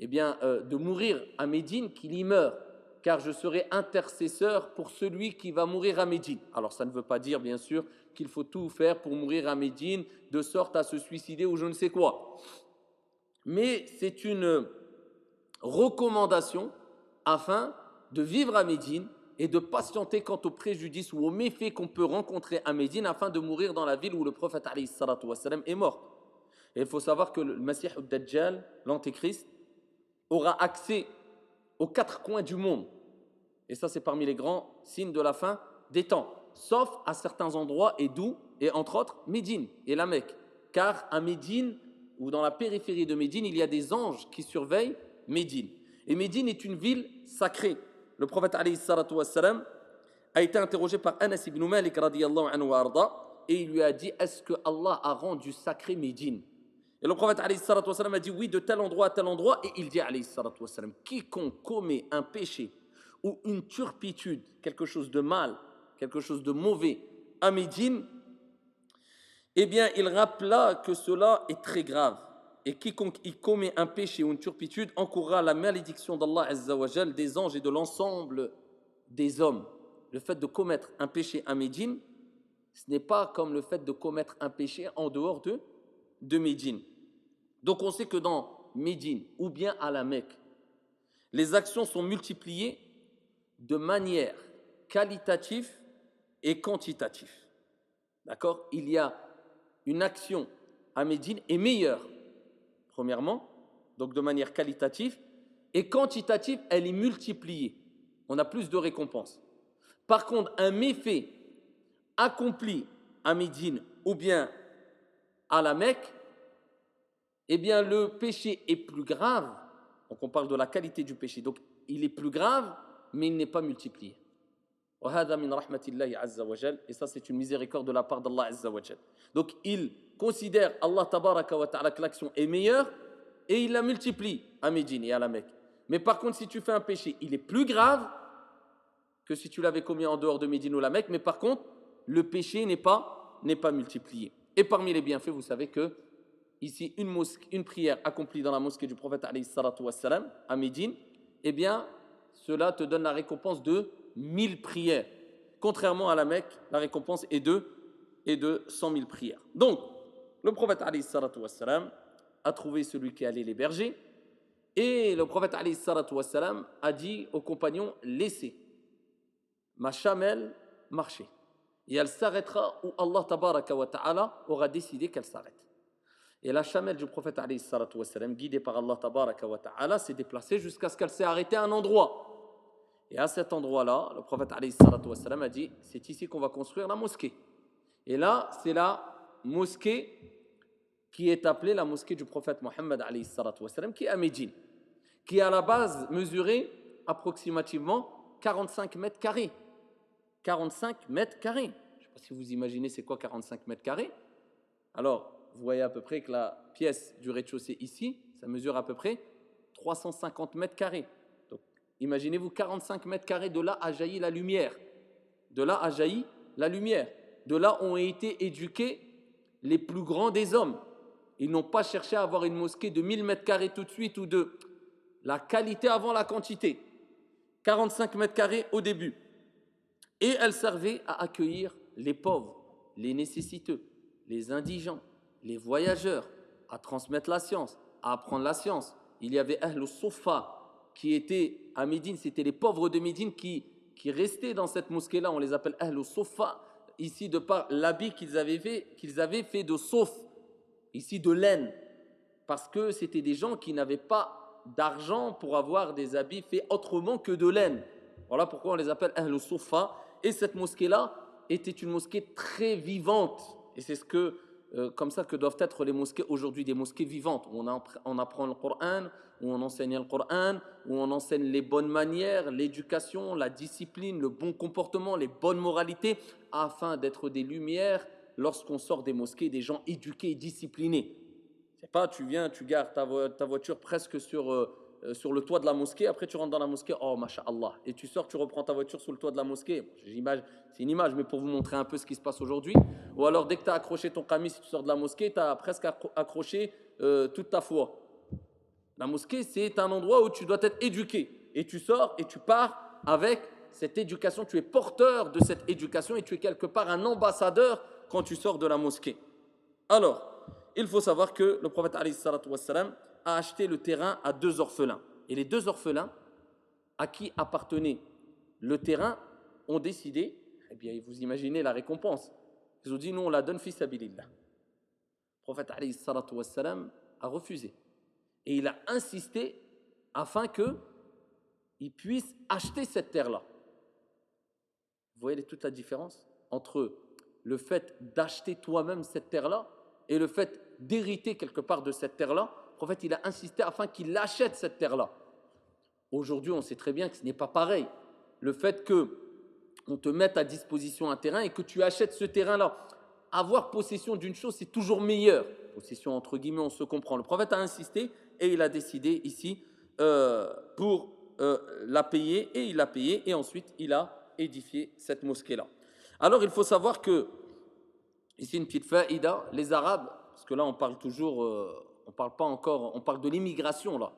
eh bien, euh, de mourir à Médine, qu'il y meure car je serai intercesseur pour celui qui va mourir à Médine. Alors ça ne veut pas dire, bien sûr, qu'il faut tout faire pour mourir à Médine, de sorte à se suicider ou je ne sais quoi. Mais c'est une recommandation afin de vivre à Médine et de patienter quant aux préjudices ou aux méfaits qu'on peut rencontrer à Médine afin de mourir dans la ville où le prophète est mort. Il faut savoir que le Messie al-Dajjal, l'Antéchrist, aura accès aux quatre coins du monde. Et ça, c'est parmi les grands signes de la fin des temps. Sauf à certains endroits, et d'où Et entre autres, Médine et la Mecque. Car à Médine, ou dans la périphérie de Médine, il y a des anges qui surveillent Médine. Et Médine est une ville sacrée. Le prophète a été interrogé par Anas ibn Malik anhu et il lui a dit Est-ce que Allah a rendu sacré Médine? Et le prophète a dit oui de tel endroit à tel endroit. Et il dit quiconque commet un péché ou une turpitude, quelque chose de mal, quelque chose de mauvais à Médine, eh bien il rappela que cela est très grave. Et quiconque y commet un péché ou une turpitude encourra la malédiction d'Allah des anges et de l'ensemble des hommes. Le fait de commettre un péché à Médine, ce n'est pas comme le fait de commettre un péché en dehors de de Médine. Donc on sait que dans Médine ou bien à la Mecque, les actions sont multipliées de manière qualitative et quantitative. D'accord? Il y a une action à Médine est meilleure, premièrement, donc de manière qualitative, et quantitative, elle est multipliée. On a plus de récompenses. Par contre, un méfait accompli à Médine ou bien à la Mecque, eh bien le péché est plus grave. Donc on parle de la qualité du péché. Donc il est plus grave, mais il n'est pas multiplié. Et ça, c'est une miséricorde de la part d'Allah Azza Donc, il considère Allah Tabaraka wa Ta'ala que l'action est meilleure et il la multiplie à Médine et à la Mecque. Mais par contre, si tu fais un péché, il est plus grave que si tu l'avais commis en dehors de Médine ou la Mecque. Mais par contre, le péché n'est pas, n'est pas multiplié. Et parmi les bienfaits, vous savez que ici, une, une prière accomplie dans la mosquée du prophète à Médine, eh bien, cela te donne la récompense de mille prières. Contrairement à la Mecque, la récompense est de, est de 100 000 prières. Donc, le prophète a trouvé celui qui allait l'héberger. Et le prophète a dit aux compagnons Laissez ma chamelle marcher. Et elle s'arrêtera où Allah ta'ala aura décidé qu'elle s'arrête. Et la chamelle du prophète guidée par Allah ta'ala, s'est déplacée jusqu'à ce qu'elle s'est arrêtée à un endroit. Et à cet endroit-là, le prophète a dit C'est ici qu'on va construire la mosquée. Et là, c'est la mosquée qui est appelée la mosquée du prophète Mohammed qui est à Médine, qui à la base mesurait approximativement 45 mètres carrés. 45 mètres carrés. Je ne sais pas si vous imaginez c'est quoi 45 mètres carrés. Alors, vous voyez à peu près que la pièce du rez-de-chaussée ici, ça mesure à peu près 350 mètres carrés. Imaginez-vous 45 mètres carrés, de là a jailli la lumière. De là a jailli la lumière. De là ont été éduqués les plus grands des hommes. Ils n'ont pas cherché à avoir une mosquée de 1000 mètres carrés tout de suite ou de la qualité avant la quantité. 45 mètres carrés au début. Et elle servait à accueillir les pauvres, les nécessiteux, les indigents, les voyageurs, à transmettre la science, à apprendre la science. Il y avait Ahl Sofa, qui étaient à Médine, c'était les pauvres de Médine qui, qui restaient dans cette mosquée-là. On les appelle Ahl Sofa, ici de par l'habit qu'ils avaient fait, qu'ils avaient fait de sauf, ici de laine, parce que c'était des gens qui n'avaient pas d'argent pour avoir des habits faits autrement que de laine. Voilà pourquoi on les appelle Ahl Sofa. Et cette mosquée-là était une mosquée très vivante. Et c'est ce que euh, comme ça que doivent être les mosquées aujourd'hui, des mosquées vivantes, où on, apprend le Coran, où on enseigne le Coran, où on enseigne les bonnes manières, l'éducation, la discipline, le bon comportement, les bonnes moralités, afin d'être des lumières lorsqu'on sort des mosquées, des gens éduqués et disciplinés. C'est pas, tu viens, tu gares ta, voiture presque sur... Euh, sur le toit de la mosquée, après tu rentres dans la mosquée, oh Allah, et tu sors, tu reprends ta voiture sur le toit de la mosquée. C'est une image, mais pour vous montrer un peu ce qui se passe aujourd'hui. Ou alors dès que tu as accroché ton camis, si tu sors de la mosquée, tu as presque accroché euh, toute ta foi. La mosquée, c'est un endroit où tu dois être éduqué. Et tu sors et tu pars avec cette éducation, tu es porteur de cette éducation et tu es quelque part un ambassadeur quand tu sors de la mosquée. Alors, il faut savoir que le prophète a acheté le terrain à deux orphelins. Et les deux orphelins à qui appartenait le terrain ont décidé, eh bien, vous imaginez la récompense. Ils ont dit, nous, on la donne fils abilillah. Le prophète a refusé. Et il a insisté afin qu'il puisse acheter cette terre-là. Vous voyez toute la différence entre le fait d'acheter toi-même cette terre-là et le fait d'hériter quelque part de cette terre-là prophète, il a insisté afin qu'il achète cette terre-là. Aujourd'hui, on sait très bien que ce n'est pas pareil. Le fait que on te mette à disposition un terrain et que tu achètes ce terrain-là, avoir possession d'une chose, c'est toujours meilleur. Possession entre guillemets, on se comprend. Le prophète a insisté et il a décidé ici euh, pour euh, la payer et il l'a payé et ensuite il a édifié cette mosquée-là. Alors il faut savoir que, ici une petite faïda, les Arabes, parce que là on parle toujours euh, on parle pas encore, on parle de l'immigration là.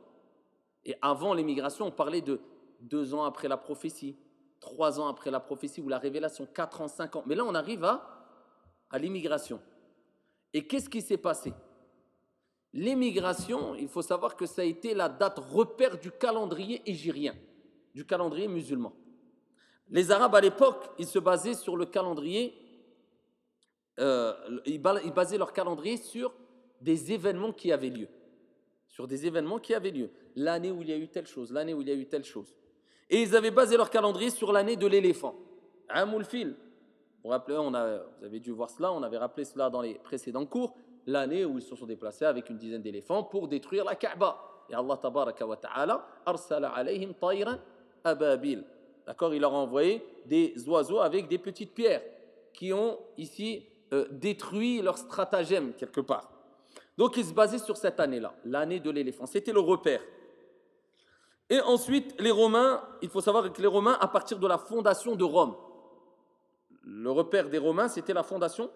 Et avant l'immigration, on parlait de deux ans après la prophétie, trois ans après la prophétie ou la révélation, quatre ans, cinq ans. Mais là, on arrive à, l'immigration. Et qu'est-ce qui s'est passé? L'immigration, il faut savoir que ça a été la date repère du calendrier égyrien, du calendrier musulman. Les Arabes à l'époque, ils se basaient sur le calendrier, euh, ils basaient leur calendrier sur des événements qui avaient lieu. Sur des événements qui avaient lieu. L'année où il y a eu telle chose, l'année où il y a eu telle chose. Et ils avaient basé leur calendrier sur l'année de l'éléphant. Amoul fil. Vous, rappelez, vous avez dû voir cela, on avait rappelé cela dans les précédents cours. L'année où ils se sont déplacés avec une dizaine d'éléphants pour détruire la Kaaba. Et Allah tabaraka wa ta'ala arsala alayhim tayran ababil. d'accord, il leur a envoyé des oiseaux avec des petites pierres qui ont ici euh, détruit leur stratagème quelque part. Donc il se basait sur cette année-là, l'année de l'éléphant. C'était le repère. Et ensuite, les Romains, il faut savoir que les Romains, à partir de la fondation de Rome, le repère des Romains, c'était la fondation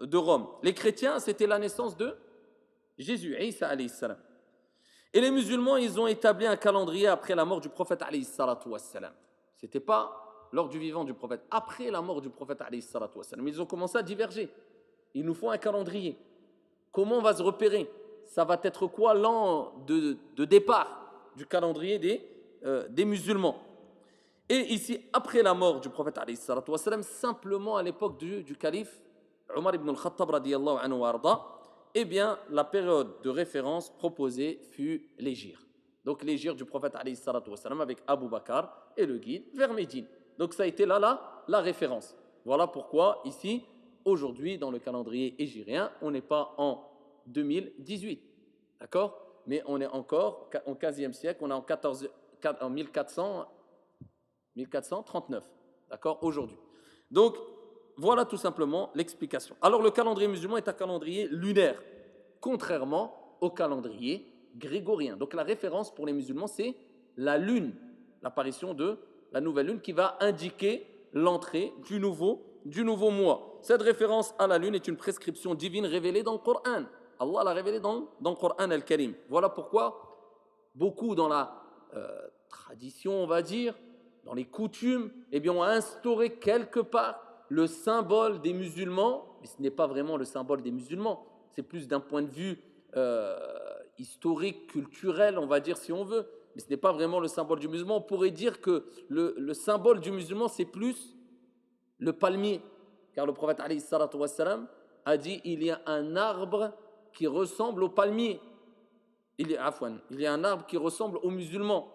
de Rome. Les chrétiens, c'était la naissance de Jésus, Isa salam. Et les musulmans, ils ont établi un calendrier après la mort du prophète alayhi salatu wassalam. C'était pas lors du vivant du prophète, après la mort du prophète alayhi salatu wassalam. Ils ont commencé à diverger. Il nous faut un calendrier. Comment on va se repérer? Ça va être quoi l'an de, départ du calendrier des, euh, des musulmans? Et ici, après la mort du prophète wassalam, simplement à l'époque du, calife Omar ibn al-Khattab anhu eh bien, la période de référence proposée fut l'égir. Donc l'égir du prophète avec Abu Bakr et le guide vers Médine. Donc ça a été là, là, la référence. Voilà pourquoi ici, aujourd'hui, dans le calendrier égyrien, on n'est pas en 2018. D'accord? Mais on est encore au 15e siècle, on est en, 14, en 1400, 1439. D'accord? Aujourd'hui. Donc, voilà tout simplement l'explication. Alors le calendrier musulman est un calendrier lunaire, contrairement au calendrier grégorien. Donc la référence pour les musulmans, c'est la lune, l'apparition de la nouvelle lune qui va indiquer l'entrée du nouveau, du nouveau mois. Cette référence à la lune est une prescription divine révélée dans le Coran. Allah l'a révélée dans, dans le Coran al-Karim. Voilà pourquoi beaucoup dans la euh, tradition, on va dire, dans les coutumes, eh bien, ont instauré quelque part le symbole des musulmans, mais ce n'est pas vraiment le symbole des musulmans, c'est plus d'un point de vue euh, historique, culturel, on va dire si on veut, mais ce n'est pas vraiment le symbole du musulman. On pourrait dire que le, symbole du musulman, c'est plus le palmier, car le prophète a dit il y a un arbre qui ressemble au palmier. Il y, a, il y a un arbre qui ressemble aux musulmans.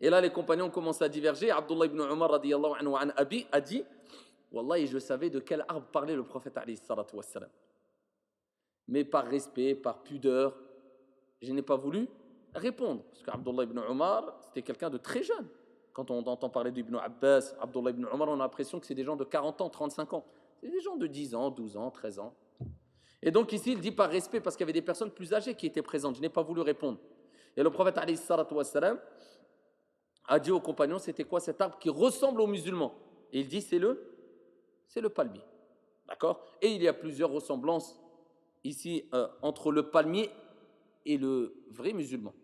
Et là, les compagnons commencent à diverger. Abdullah ibn Umar anhu, a dit Wallah, je savais de quel arbre parlait le prophète. Mais par respect, par pudeur, je n'ai pas voulu répondre. Parce qu'Abdullah ibn Omar, c'était quelqu'un de très jeune. Quand on entend parler d'Ibn Abbas, Abdullah ibn Omar, on a l'impression que c'est des gens de 40 ans, 35 ans. C'est des gens de 10 ans, 12 ans, 13 ans. Et donc ici, il dit par respect, parce qu'il y avait des personnes plus âgées qui étaient présentes. Je n'ai pas voulu répondre. Et le prophète wassalam, a dit aux compagnons, c'était quoi cet arbre qui ressemble aux musulmans? Et il dit, c'est le c'est le palmier. D'accord? Et il y a plusieurs ressemblances ici euh, entre le palmier et le vrai musulman.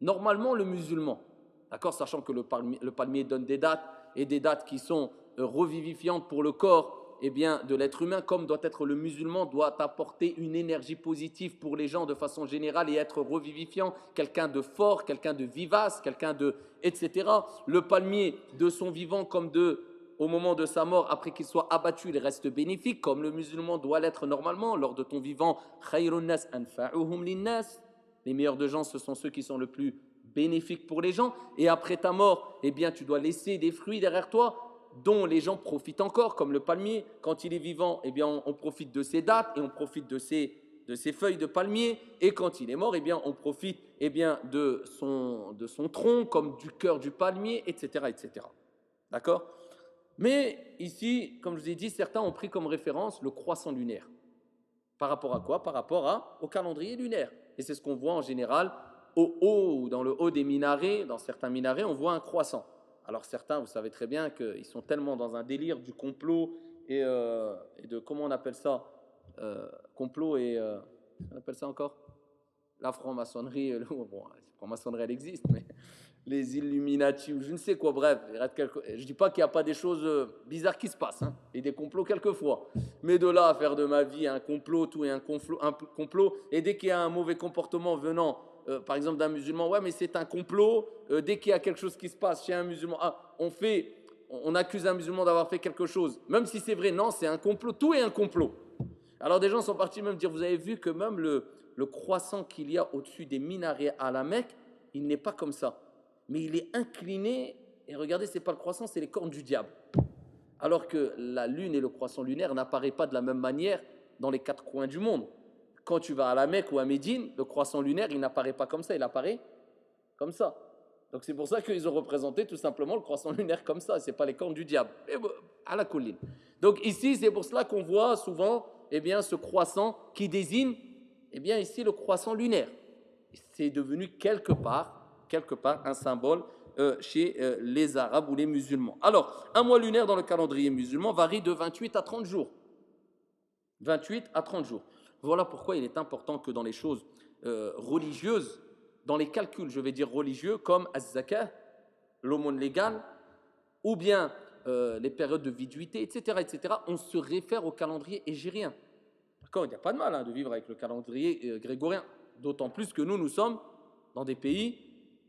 Normalement, le musulman, d'accord, sachant que le palmier, donne des dates et des dates qui sont euh, revivifiantes pour le corps eh bien, de l'être humain, comme doit être le musulman, doit apporter une énergie positive pour les gens de façon générale et être revivifiant, quelqu'un de fort, quelqu'un de vivace, quelqu'un de etc. Le palmier de son vivant comme de au moment de sa mort, après qu'il soit abattu, il reste bénéfique, comme le musulman doit l'être normalement. Lors de ton vivant, les meilleurs de gens, ce sont ceux qui sont le plus bénéfiques pour les gens. Et après ta mort, eh bien, tu dois laisser des fruits derrière toi dont les gens profitent encore, comme le palmier. Quand il est vivant, eh bien, on profite de ses dates et on profite de ses, feuilles de palmier. Et quand il est mort, eh bien, on profite eh bien, de, son, tronc, comme du cœur du palmier, etc. etc. D'accord? Mais ici, comme je vous ai dit, certains ont pris comme référence le croissant lunaire. Par rapport à quoi? Par rapport à, au calendrier lunaire. Et c'est ce qu'on voit en général au haut, dans le haut des minarets, dans certains minarets, on voit un croissant. Alors certains, vous savez très bien qu'ils sont tellement dans un délire du complot et, euh, de, comment on appelle ça euh, Complot et... Euh, on appelle ça encore? La franc-maçonnerie. Bon, la franc-maçonnerie, elle existe, mais les Illuminati ou je ne sais quoi, bref. Je ne dis pas qu'il n'y a pas des choses bizarres qui se passent, hein, et des complots quelquefois. Mais de là à faire de ma vie un complot, tout et un complot, un complot et dès qu'il y a un mauvais comportement venant, euh, par exemple d'un musulman, ouais, mais c'est un complot, euh, dès qu'il y a quelque chose qui se passe chez un musulman, ah, on fait, on accuse un musulman d'avoir fait quelque chose, même si c'est vrai, non, c'est un complot, tout est un complot. Alors des gens sont partis même dire, vous avez vu que même le, le croissant qu'il y a au-dessus des minarets à la Mecque, il n'est pas comme ça mais il est incliné, et regardez, ce n'est pas le croissant, c'est les cornes du diable. Alors que la lune et le croissant lunaire n'apparaissent pas de la même manière dans les quatre coins du monde. Quand tu vas à la Mecque ou à Médine, le croissant lunaire, il n'apparaît pas comme ça, il apparaît comme ça. Donc c'est pour ça qu'ils ont représenté tout simplement le croissant lunaire comme ça, c'est pas les cornes du diable. À la colline. Donc ici, c'est pour cela qu'on voit souvent eh bien, ce croissant qui désigne eh bien, ici le croissant lunaire. C'est devenu quelque part, quelque part un symbole euh, chez euh, les Arabes ou les musulmans. Alors, un mois lunaire dans le calendrier musulman varie de 28 à 30 jours. 28 à 30 jours. Voilà pourquoi il est important que dans les choses euh, religieuses, dans les calculs, je vais dire religieux, comme az-zakah, l'aumône légale, ou bien euh, les périodes de viduité, etc., etc., on se réfère au calendrier égérien. D'accord Il n'y a pas de mal hein, de vivre avec le calendrier euh, grégorien, d'autant plus que nous, nous sommes dans des pays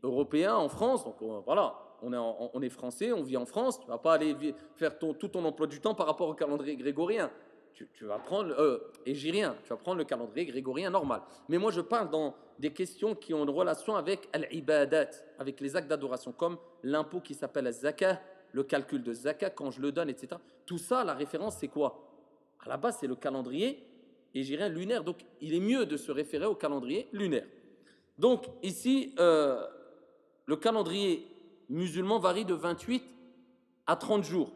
européens, en France, donc voilà, on est, on est, français, on vit en France, tu vas pas aller faire tout ton emploi du temps par rapport au calendrier grégorien. Tu, vas prendre, euh, tu vas prendre le calendrier grégorien normal. Mais moi, je parle dans des questions qui ont une relation avec al-ibadat, avec les actes d'adoration, comme l'impôt qui s'appelle al-zakah, le calcul de zakah, quand je le donne, etc. Tout ça, la référence, c'est quoi? À la base, c'est le calendrier égérien lunaire. Donc, il est mieux de se référer au calendrier lunaire. Donc, ici, euh, le calendrier musulman varie de 28 à 30 jours.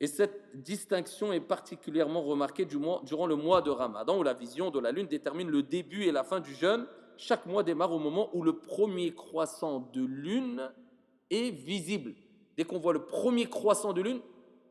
Et cette distinction est particulièrement remarquée durant le mois de Ramadan, où la vision de la lune détermine le début et la fin du jeûne chaque mois démarre au moment où le premier croissant de lune est visible. Dès qu'on voit le premier croissant de lune,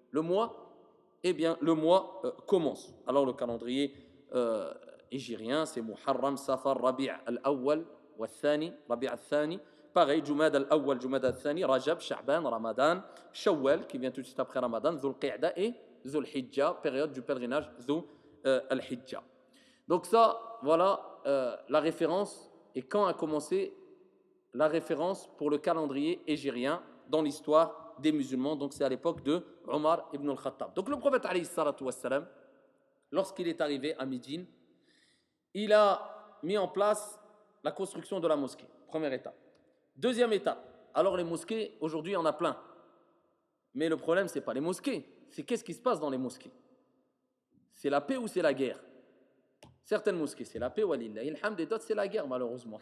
le mois, eh bien, le mois euh, commence. Alors le calendrier euh, égyrien, c'est Muharram, Safar, Rabi' al-Awwal, Rabi' al-Thani. Pareil, Jumad al-Awwal, Jumad al-Thani, Rajab, Sha'ban, Ramadan, Shawwal, qui vient tout de suite après Ramadan, Dhul Qa'da et Dhul Hijja, période du pèlerinage Dhul euh, al-Hijja. Donc ça, voilà euh, la référence et quand a commencé la référence pour le calendrier égérien dans l'histoire des musulmans. Donc c'est à l'époque de Omar ibn al-Khattab. Donc le prophète lorsqu'il est arrivé à Médine, il a mis en place la construction de la mosquée. Première étape. Deuxième étape. Alors les mosquées, aujourd'hui, il y en a plein. Mais le problème, ce n'est pas les mosquées. C'est qu'est-ce qui se passe dans les mosquées? C'est la paix ou c'est la guerre? Certaines mosquées, c'est la paix, walillah. Ilham, et d'autres, c'est la guerre, malheureusement.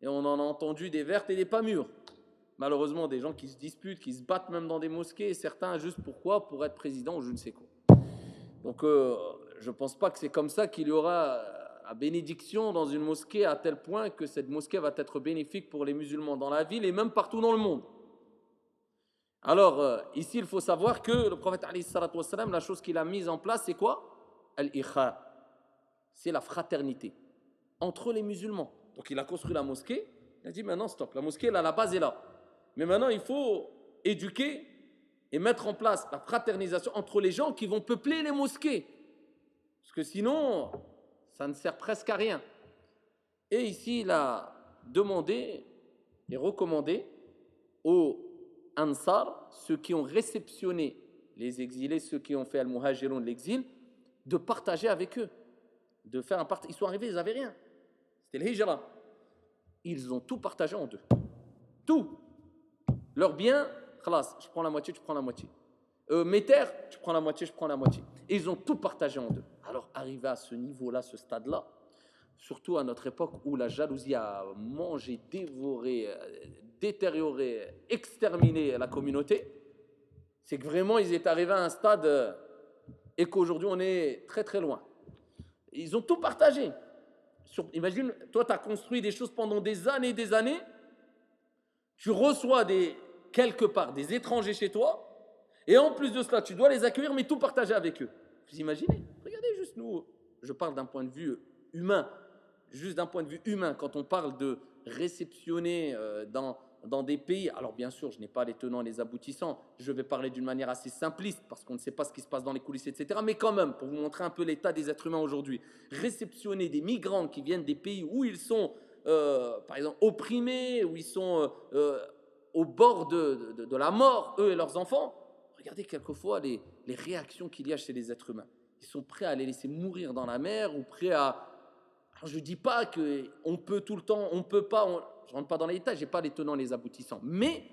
Et on en a entendu des vertes et des pas mûres. Malheureusement, des gens qui se disputent, qui se battent même dans des mosquées, et certains juste pourquoi? Pour être président ou je ne sais quoi. Donc, euh, je ne pense pas que c'est comme ça qu'il y aura la bénédiction dans une mosquée à tel point que cette mosquée va être bénéfique pour les musulmans dans la ville et même partout dans le monde. Alors, euh, ici, il faut savoir que le prophète, la chose qu'il a mise en place, c'est quoi? Al-Ikha c'est la fraternité entre les musulmans. Donc il a construit la mosquée, il a dit maintenant stop, la mosquée là, la base est là. Mais maintenant il faut éduquer et mettre en place la fraternisation entre les gens qui vont peupler les mosquées. Parce que sinon, ça ne sert presque à rien. Et ici, il a demandé et recommandé aux Ansar, ceux qui ont réceptionné les exilés, ceux qui ont fait Al-Muhajirun l'exil, de partager avec eux de faire un partage. Ils sont arrivés, ils n'avaient rien. C'était le hijra. Ils ont tout partagé en deux. Tout. Leurs biens, classe, je prends la moitié, tu prends la moitié. Euh, mes terres, tu prends la moitié, je prends la moitié. Et ils ont tout partagé en deux. Alors, arrivé à ce niveau-là, ce stade-là, surtout à notre époque où la jalousie a mangé, dévoré, euh, détérioré, exterminé la communauté, c'est que vraiment ils étaient arrivés à un stade euh, et qu'aujourd'hui on est très très loin. Ils ont tout partagé. imagine, toi, tu as construit des choses pendant des années et des années. Tu reçois des, quelque part des étrangers chez toi. Et en plus de cela, tu dois les accueillir, mais tout partager avec eux. Vous imaginez? Je parle d'un point de vue humain. Juste d'un point de vue humain. Quand on parle de réceptionner euh, dans dans des pays, alors bien sûr, je n'ai pas les tenants et les aboutissants, je vais parler d'une manière assez simpliste parce qu'on ne sait pas ce qui se passe dans les coulisses, etc. Mais quand même, pour vous montrer un peu l'état des êtres humains aujourd'hui, réceptionner des migrants qui viennent des pays où ils sont, euh, par exemple, opprimés, où ils sont euh, au bord de, de, la mort, eux et leurs enfants, regardez quelquefois les, les réactions qu'il y a chez les êtres humains. Ils sont prêts à les laisser mourir dans la mer ou prêts à... Alors je ne dis pas qu'on peut tout le temps, on ne peut pas je ne rentre pas dans les détails, je n'ai pas les tenants, les aboutissants. Mais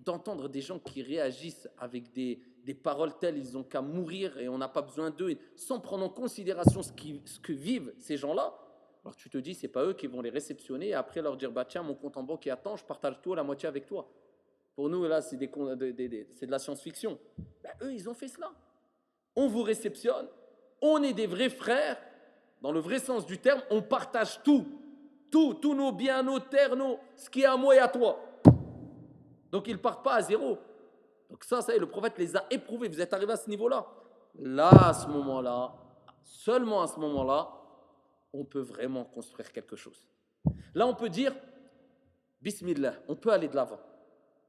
d'entendre des gens qui réagissent avec des, des paroles telles, ils ont qu'à mourir et on n'a pas besoin d'eux, sans prendre en considération ce, que vivent ces gens-là, Alors tu te dis, c'est pas eux qui vont les réceptionner et après leur dire, bah tiens, mon compte en banque temps, je partage tout à la moitié avec toi. Pour nous, là, c'est de la science-fiction. Bah, eux, ils ont fait cela. On vous réceptionne, on est des vrais frères, dans le vrai sens du terme, on partage tout. Tout, tous nos biens, nos terres, nos, ce qui est à moi et à toi. Donc ils ne partent pas à zéro. Donc ça, ça y est, le prophète les a éprouvés. Vous êtes arrivés à ce niveau-là? Là, à ce moment-là, seulement à ce moment-là, on peut vraiment construire quelque chose. Là, on peut dire, Bismillah, on peut aller de l'avant.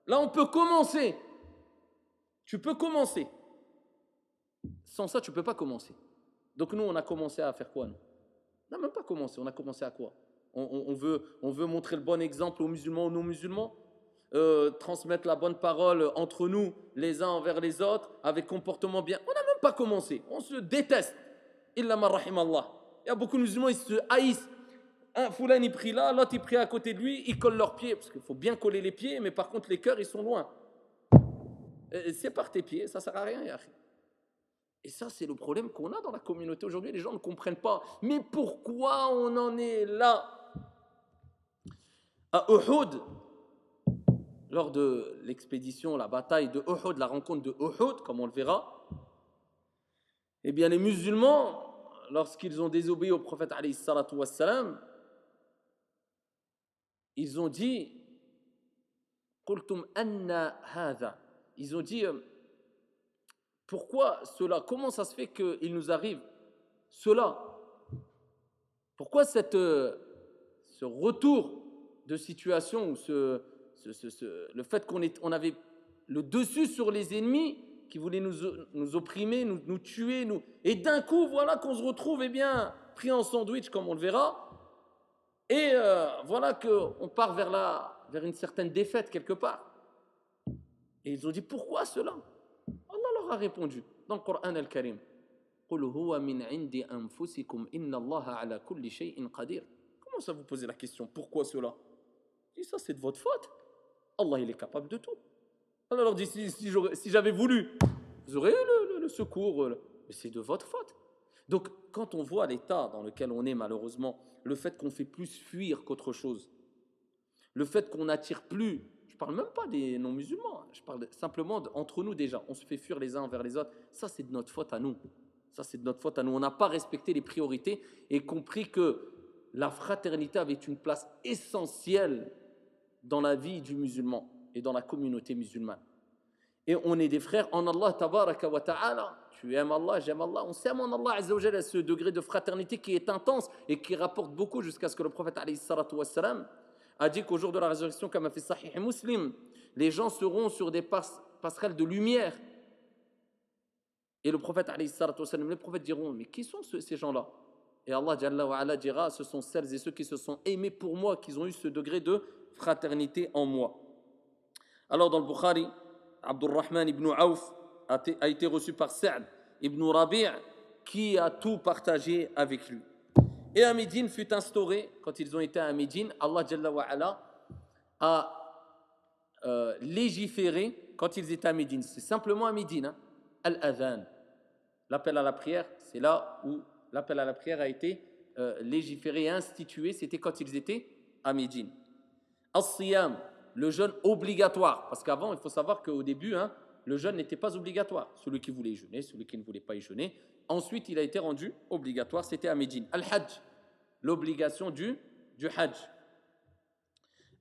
Là, on peut commencer. Tu peux commencer. Sans ça, tu ne peux pas commencer. Donc nous, on a commencé à faire quoi nous? On n'a même pas commencé. On a commencé à quoi? On, veut, on veut montrer le bon exemple aux musulmans, aux non-musulmans euh, transmettre la bonne parole entre nous, les uns envers les autres, avec comportement bien. On n'a même pas commencé. On se déteste. Illa Allah. Il y a beaucoup de musulmans, ils se haïssent. Un foulan, il prie là, l'autre, il prie à côté de lui, ils collent leurs pieds, parce qu'il faut bien coller les pieds, mais par contre, les cœurs, ils sont loin. C'est par tes pieds, ça sert à rien, Et ça, c'est le problème qu'on a dans la communauté aujourd'hui. Les gens ne comprennent pas. Mais pourquoi on en est là? À Uhud, lors de l'expédition, la bataille de Uhud, la rencontre de Uhud, comme on le verra, eh bien, les musulmans, lorsqu'ils ont désobéi au prophète, wassalam, ils ont dit Ils ont dit euh, Pourquoi cela Comment ça se fait qu'il nous arrive cela? Pourquoi cette, euh, ce retour de situation ou ce, le fait qu'on on avait le dessus sur les ennemis qui voulaient nous, nous opprimer, nous, tuer, nous, et d'un coup, voilà qu'on se retrouve eh bien, pris en sandwich, comme on le verra, et euh, voilà qu'on part vers, vers une certaine défaite quelque part. Et ils ont dit pourquoi cela? A répondu dans le Coran al-Karim Comment ça vous posez la question? Pourquoi cela? Dit ça c'est de votre faute. Allah il est capable de tout. Leur dit si, si j'avais voulu, vous aurez eu le, secours, mais c'est de votre faute. Donc quand on voit l'état dans lequel on est malheureusement, le fait qu'on fait plus fuir qu'autre chose, le fait qu'on n'attire plus, parle même pas des non-musulmans, je parle simplement entre nous déjà, on se fait fuir les uns envers les autres, ça c'est de notre faute à nous. Ça c'est de notre faute à nous. On n'a pas respecté les priorités et compris que la fraternité avait une place essentielle dans la vie du musulman et dans la communauté musulmane. Et on est des frères en Allah, tabaraka wa ta'ala. Tu aimes Allah, j'aime Allah. On s'aime en Allah, à ce degré de fraternité qui est intense et qui rapporte beaucoup jusqu'à ce que le prophète a dit qu'au jour de la résurrection, comme a fait Sahih Muslim, les gens seront sur des passerelles de lumière. Et le prophète, les prophètes diront, mais qui sont ces gens-là? Et Allah dira, ce sont celles et ceux qui se sont aimés pour moi, qui ont eu ce degré de fraternité en moi. Alors dans le Bukhari, Abdurrahman ibn Auf a été reçu par Sa'd ibn Rabi' qui a tout partagé avec lui. Et à Médine fut instauré, quand ils ont été à Médine, Allah Jalla wa a euh, légiféré quand ils étaient à Médine. C'est simplement à Médine, hein. Al-Adhan. L'appel à la prière, c'est là où l'appel à la prière a été euh, légiféré et institué, c'était quand ils étaient à Médine. As-siyam, le jeûne obligatoire. Parce qu'avant, il faut savoir qu'au début, hein, le jeûne n'était pas obligatoire. Celui qui voulait jeûner, celui qui ne voulait pas y jeûner. Ensuite, il a été rendu obligatoire, c'était à Médine. Al-Hajj, l'obligation du, du Hajj.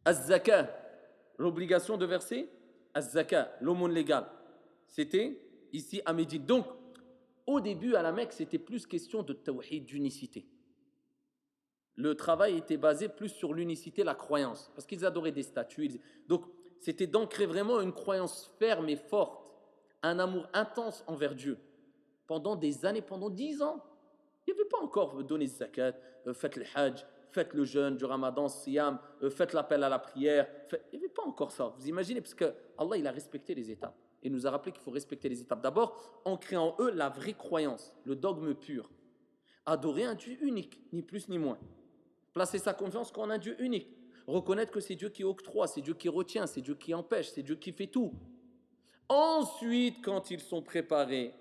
Az-Zaka, l'obligation de verser Az-Zaka, l'aumône légale. C'était ici à Médine. Donc, au début, à la Mecque, c'était plus question de tawhid, d'unicité le travail était basé plus sur l'unicité, la croyance, parce qu'ils adoraient des statues. Donc, c'était d'ancrer vraiment une croyance ferme et forte, un amour intense envers Dieu, pendant des années, pendant dix ans. Il n'y avait pas encore donné zakat, euh, faites le hajj, faites le jeûne du ramadan, siyam, euh, faites l'appel à la prière. Il n'y avait pas encore ça. Vous imaginez, parce que Allah, il a respecté les étapes. Et nous a rappelé qu'il faut respecter les étapes. D'abord, ancrer en eux la vraie croyance, le dogme pur. Adorer un Dieu unique, ni plus ni moins. Placer sa confiance qu'en un Dieu unique. Reconnaître que c'est Dieu qui octroie, c'est Dieu qui retient, c'est Dieu qui empêche, c'est Dieu qui fait tout. Ensuite, quand ils sont préparés,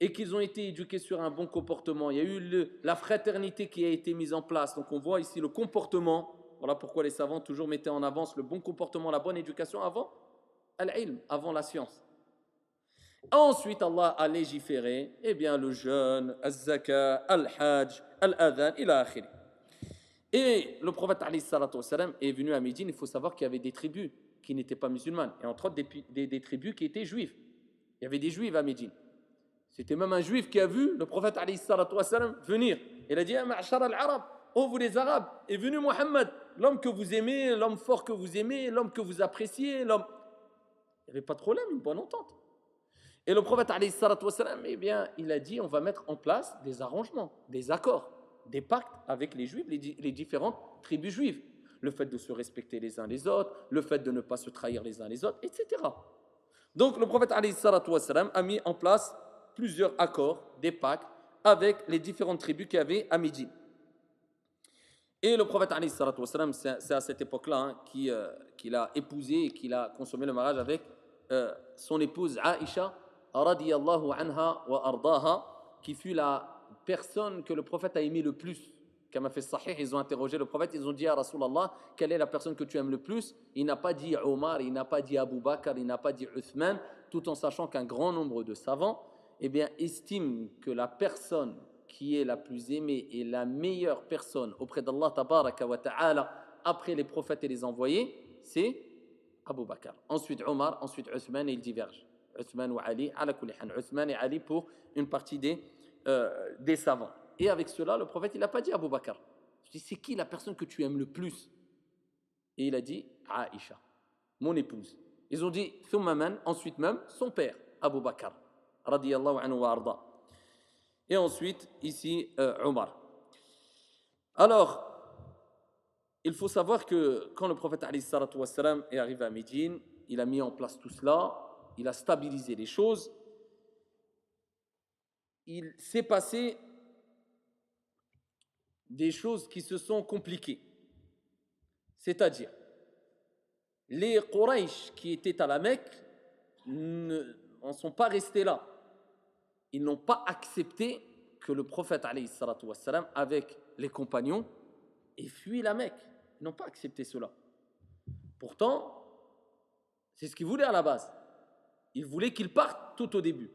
et qu'ils ont été éduqués sur un bon comportement. Il y a eu la fraternité qui a été mise en place. Donc on voit ici le comportement. Voilà pourquoi les savants toujours mettaient en avance le bon comportement, la bonne éducation avant avant la science. Ensuite, Allah a légiféré, eh bien, le jeûne, al-zaka, al-hajj, al-adhan, ila akhiri. Et le prophète est venu à Médine. Il faut savoir qu'il y avait des tribus qui n'étaient pas musulmanes, et entre autres des, tribus qui étaient juives. Il y avait des juifs à Médine. C'était même un juif qui a vu le prophète venir. Il a dit al-arab, oh vous les arabes, est venu Mohammed, l'homme que vous aimez, l'homme fort que vous aimez, l'homme que vous appréciez, l'homme. Il n'y avait pas de problème, une bonne entente. Et le prophète, eh bien, il a dit on va mettre en place des arrangements, des accords, des pactes avec les juifs, les, di- les différentes tribus juives. Le fait de se respecter les uns les autres, le fait de ne pas se trahir les uns les autres, etc. Donc le prophète, wassalam, a mis en place plusieurs accords, des pactes avec les différentes tribus qu'il y avait à Médine. Et le prophète, wassalam, c'est à cette époque-là hein, euh, qu'il a épousé et qu'il a consommé le mariage avec euh, son épouse Aïcha, anha wa ardaha, qui fut la personne que le prophète a aimé le plus. Comme a fait Sahih, ils ont interrogé le prophète, ils ont dit à Rasulallah, quelle est la personne que tu aimes le plus? Il n'a pas dit Omar, il n'a pas dit Abu Bakr, il n'a pas dit Uthman, tout en sachant qu'un grand nombre de savants eh bien, estiment que la personne qui est la plus aimée et la meilleure personne auprès d'Allah wa ta'ala après les prophètes et les envoyés, c'est Abu Bakr. Ensuite Omar, ensuite Uthman et ils divergent. Uthman ou Ali, ala. Uthman et Ali pour une partie des, euh, des savants. Et avec cela, le prophète, il n'a pas dit Abu Bakr. C'est qui la personne que tu aimes le plus? Et il a dit Aïcha, mon épouse. Ils ont dit Thumma man, ensuite même son père, Abu Bakr, radiyallahu anhu wa. Et ensuite, ici, euh, Omar. Alors, il faut savoir que quand le prophète est arrivé à Médine, il a mis en place tout cela, il a stabilisé les choses. Il s'est passé des choses qui se sont compliquées. C'est-à-dire, les Quraysh qui étaient à la Mecque n'en sont pas restés là. Ils n'ont pas accepté que le prophète, wassalam, avec les compagnons, ait fui la Mecque. Ils n'ont pas accepté cela. Pourtant, c'est ce qu'ils voulaient à la base. Ils voulaient qu'ils partent tout au début.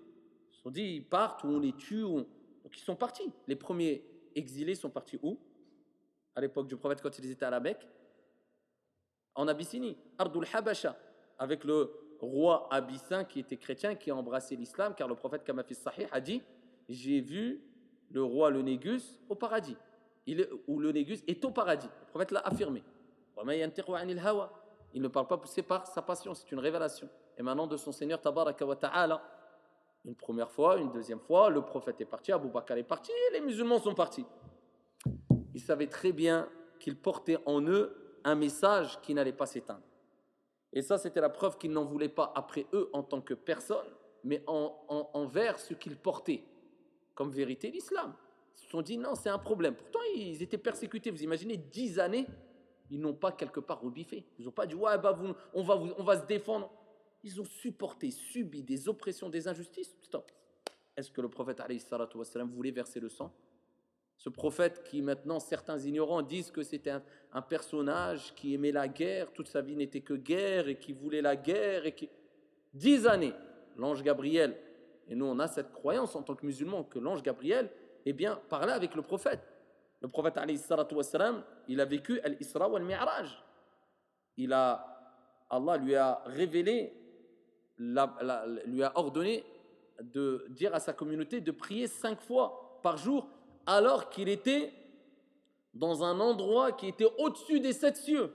Se sont dit, ils partent ou on les tue. ou on- Donc ils sont partis. Les premiers exilés sont partis où? À l'époque du prophète, quand ils étaient à la Mecque En Abyssinie, Ardul Habasha, avec le roi abyssin qui était chrétien, qui a embrassé l'islam, car le prophète Kamafis Sahih a dit J'ai vu le roi le Négus au paradis. Il ou le Négus est au paradis. Le prophète l'a affirmé. Il ne parle pas poussé par sa passion, c'est une révélation. Et maintenant de son Seigneur Tabaraka wa Ta'ala. Une première fois, une deuxième fois, le prophète est parti, Abu Bakr est parti, les musulmans sont partis. Ils savaient très bien qu'ils portaient en eux un message qui n'allait pas s'éteindre. Et ça, c'était la preuve qu'ils n'en voulaient pas après eux en tant que personne, mais en, en- envers ce qu'ils portaient comme vérité l'islam. Ils se sont dit non, c'est un problème. Pourtant, ils étaient persécutés. Vous imaginez, dix années, ils n'ont pas quelque part rebiffé. Ils n'ont pas dit ouais, bah, vous- on va se défendre. Ils ont supporté, subi des oppressions, des injustices. Stop. Est-ce que le prophète wassalam, voulait verser le sang? Ce prophète qui maintenant, certains ignorants disent que c'était un, personnage qui aimait la guerre, toute sa vie n'était que guerre et qui voulait la guerre. et qui... Dix années, l'ange Gabriel, et nous on a cette croyance en tant que musulmans que l'ange Gabriel, eh bien, parlait avec le prophète. Le prophète wassalam, il a vécu al-Isra wal-Mi'raj. Il a, Allah lui a révélé, lui a ordonné de dire à sa communauté de prier cinq fois par jour alors qu'il était dans un endroit qui était au-dessus des sept cieux.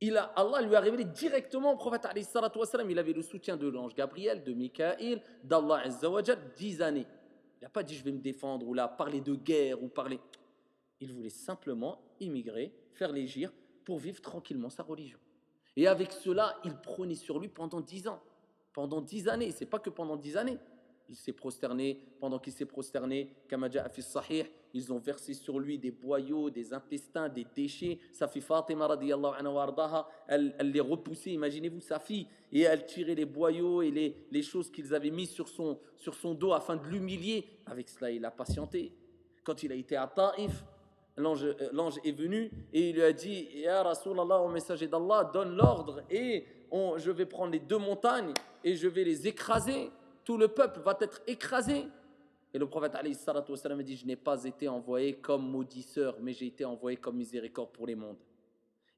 Il a, Allah lui a révélé directement au prophète il avait le soutien de l'ange Gabriel, de Mikaïl, d'Allah Azza wa Jal, dix années. Il n'a pas dit je vais me défendre ou là parler de guerre ou parler. Il voulait simplement immigrer, faire légir pour vivre tranquillement sa religion. Et avec cela, il prenait sur lui pendant dix ans, pendant dix années. C'est pas que pendant dix années. il s'est prosterné, pendant qu'il s'est prosterné, Kamaja Sahih, ils ont versé sur lui des boyaux, des intestins, des déchets. Sa fille Fatima radiallahu anha elle, elle les repoussait, imaginez-vous sa fille, et elle tirait les boyaux et les, les choses qu'ils avaient mis sur son, sur son dos afin de l'humilier. Avec cela, il a patienté. Quand il a été à Taif, l'ange euh, est venu et il lui a dit Ya Rasulallah, au messager d'Allah, donne l'ordre et on, je vais prendre les deux montagnes et je vais les écraser tout le peuple va être écrasé. Et le prophète a dit Je n'ai pas été envoyé comme maudisseur, mais j'ai été envoyé comme miséricorde pour les mondes.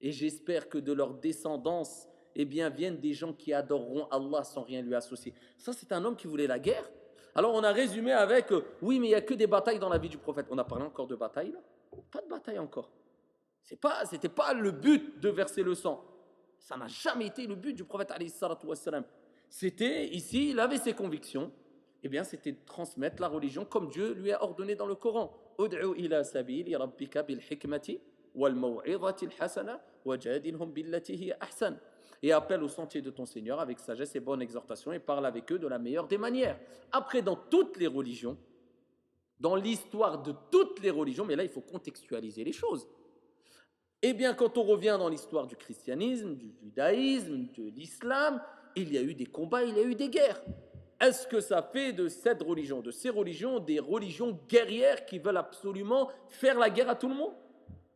Et j'espère que de leur descendance, eh bien, viennent des gens qui adoreront Allah sans rien lui associer. Ça, c'est un homme qui voulait la guerre. Alors, on a résumé avec euh, Oui, mais il n'y a que des batailles dans la vie du prophète. On a parlé encore de bataille là Pas de bataille encore. Ce n'était pas, pas le but de verser le sang. Ça n'a jamais été le but du prophète. C'était ici, il avait ses convictions, eh bien c'était de transmettre la religion comme Dieu lui a ordonné dans le Coran. Et appelle au sentier de ton Seigneur avec sagesse et bonne exhortation et parle avec eux de la meilleure des manières. Après, dans toutes les religions, dans l'histoire de toutes les religions, mais là il faut contextualiser les choses. Eh bien, quand on revient dans l'histoire du christianisme, du judaïsme, de l'islam, il y a eu des combats, il y a eu des guerres. Est-ce que ça fait de cette religion, de ces religions, des religions guerrières qui veulent absolument faire la guerre à tout le monde?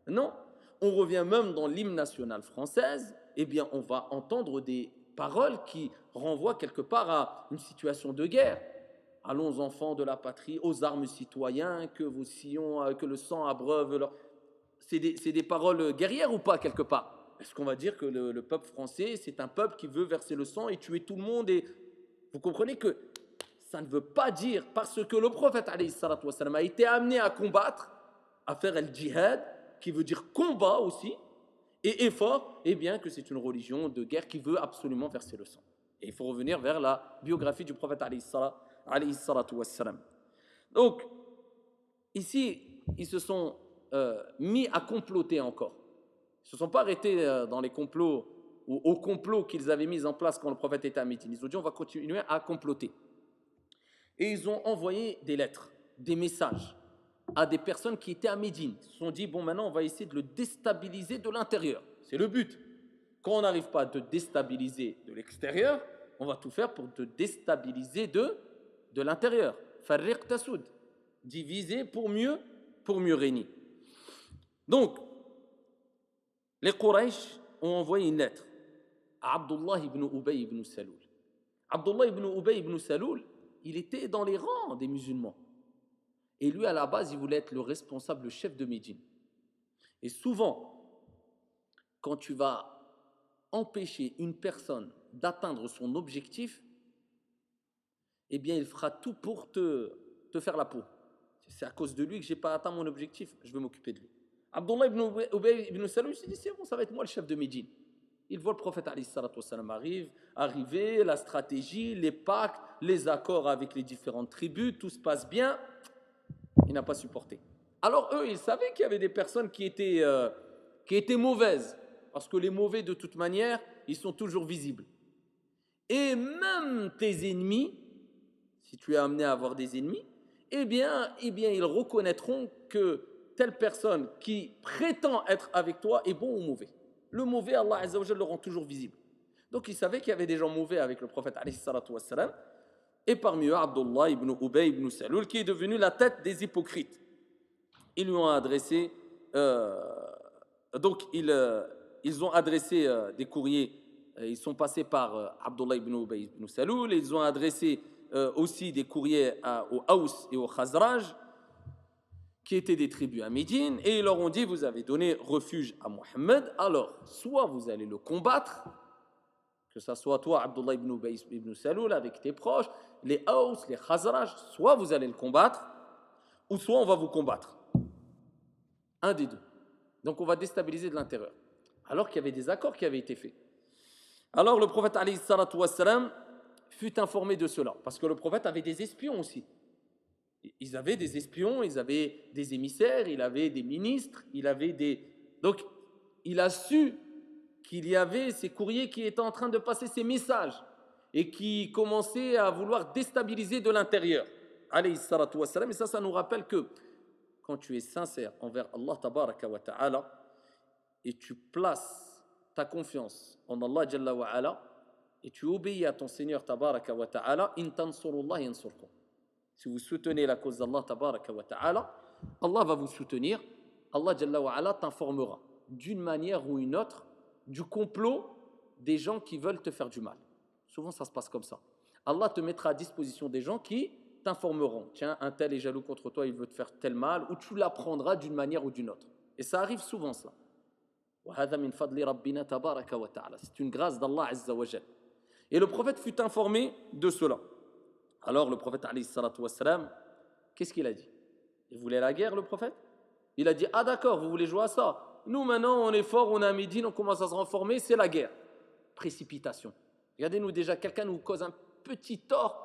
Non. On revient même dans l'hymne national française, eh bien on va entendre des paroles qui renvoient quelque part à une situation de guerre. Allons enfants de la patrie, aux armes citoyens, que vos sillons, euh, que le sang abreuve leur... C'est des, des paroles guerrières ou pas quelque part? Est-ce qu'on va dire que le, peuple français, c'est un peuple qui veut verser le sang et tuer tout le monde et Vous comprenez que ça ne veut pas dire, parce que le prophète a été amené à combattre, à faire le djihad, qui veut dire combat aussi, et effort, et eh bien que c'est une religion de guerre qui veut absolument verser le sang. Et il faut revenir vers la biographie du prophète Donc, ici, ils se sont euh, mis à comploter encore. Ils ne se sont pas arrêtés euh, dans les complots ou au complot qu'ils avaient mis en place quand le prophète était à Médine. Ils ont dit on va continuer à comploter. Et ils ont envoyé des lettres, des messages à des personnes qui étaient à Médine. Ils se sont dit bon maintenant on va essayer de le déstabiliser de l'intérieur. C'est le but. Quand on n'arrive pas à te déstabiliser de l'extérieur, on va tout faire pour te déstabiliser de, de l'intérieur. Farriq tasoud. Diviser pour mieux, pour mieux régner. Donc, les Quraysh ont envoyé une lettre à Abdullah ibn Ubay ibn Saloul. Abdullah ibn Ubay ibn Saloul, il était dans les rangs des musulmans. Et lui, à la base, il voulait être le responsable, le chef de Médine. Et souvent, quand tu vas empêcher une personne d'atteindre son objectif, eh bien, il fera tout pour te, te faire la peau. C'est à cause de lui que je n'ai pas atteint mon objectif, je vais m'occuper de lui. Abdullah ibn Ubay ibn Salou, il s'est dit, c'est bon, ça va être moi le chef de Médine. Il voit le prophète arrive, arriver, la stratégie, les pactes, les accords avec les différentes tribus, tout se passe bien. Il n'a pas supporté. Alors eux, ils savaient qu'il y avait des personnes qui étaient, euh, qui étaient mauvaises, parce que les mauvais, de toute manière, ils sont toujours visibles. Et même tes ennemis, si tu es amené à avoir des ennemis, eh bien, eh bien ils reconnaîtront que telle personne qui prétend être avec toi est bon ou mauvais. Le mauvais, Allah Azzawajal le rend toujours visible. Donc il savait qu'il y avait des gens mauvais avec le prophète wassalam, et parmi eux Abdullah ibn Ubay ibn Saloul qui est devenu la tête des hypocrites. Ils lui ont adressé, euh, donc ils, euh, ils ont adressé euh, des courriers, ils sont passés par Abdullah ibn Ubay ibn Saloul, et ils ont adressé aussi des courriers aux Haus et aux Khazraj, qui étaient des tribus à Médine, et ils leur ont dit, vous avez donné refuge à Mohammed, alors soit vous allez le combattre, que ce soit toi, Abdullah ibn Ubay ibn Saloul, avec tes proches, les Haus, les Khazraj, soit vous allez le combattre, ou soit on va vous combattre. Un des deux. Donc on va déstabiliser de l'intérieur. Alors qu'il y avait des accords qui avaient été faits. Alors le prophète fut informé de cela, parce que le prophète avait des espions aussi. Ils avaient des espions, ils avaient des émissaires, il avait des ministres, il avait des... Donc, il a su qu'il y avait ces courriers qui étaient en train de passer ces messages. et qui commençait à vouloir déstabiliser de l'intérieur. Alayhi salatu wassalam. Et ça, ça nous rappelle que quand tu es sincère envers Allah tabaraka wa ta'ala et tu places ta confiance en Allah jalla wa ala et tu obéis à ton Seigneur tabaraka wa ta'ala. Si vous soutenez la cause d'Allah tabaraka wa ta'ala, Allah va vous soutenir. Allah jalla wa ala t'informera d'une manière ou une autre du complot des gens qui veulent te faire du mal. Souvent, ça se passe comme ça. Allah te mettra à disposition des gens qui t'informeront. Tiens, un tel est jaloux contre toi, il veut te faire tel mal, ou tu l'apprendras d'une manière ou d'une autre. Et ça arrive souvent, ça. C'est une grâce d'Allah Azza wa Et le prophète fut informé de cela. Alors le prophète qu'est-ce qu'il a dit? Il voulait la guerre, le prophète? Il a dit, ah d'accord, vous voulez jouer à ça Nous maintenant, on est fort, on est à Médine, on commence à se renformer, c'est la guerre. Précipitation. Regardez-nous déjà, quelqu'un nous cause un petit tort.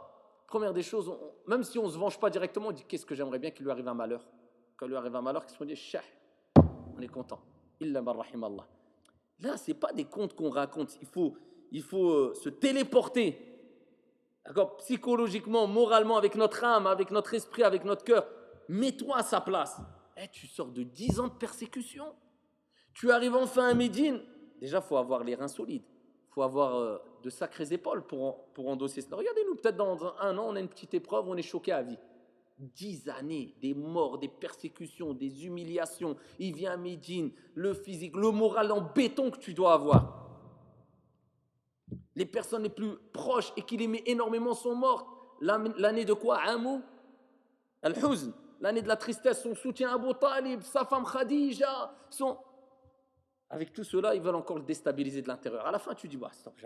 Première des choses, même si on ne se venge pas directement, on dit qu'est-ce que j'aimerais bien qu'il lui arrive un malheur? Quand lui arrive un malheur, qu'est-ce qu'on dit? On est content. Illa Allah. Là, ce pas des contes qu'on raconte. Il faut, il faut euh, se téléporter. D'accord Psychologiquement, moralement, avec notre âme, avec notre esprit, avec notre cœur. Mets-toi à sa place. Eh, tu sors de 10 ans de persécution. Tu arrives enfin à Médine. Déjà, faut avoir les reins solides. Faut avoir euh, de sacrées épaules pour, pour endosser cela. Regardez-nous, peut-être dans un an, on a une petite épreuve, on est choqué à vie. Dix années, des morts, des persécutions, des humiliations. Il vient à Médine, le physique, le moral en béton que tu dois avoir. Les personnes les plus proches et qui l'aimaient énormément sont mortes. L'année de quoi Amou? Al-Huzn, l'année de la tristesse, son soutien à Abu Talib, sa femme Khadija. Avec tout cela, ils veulent encore le déstabiliser de l'intérieur. À la fin, tu dis, bah, stop,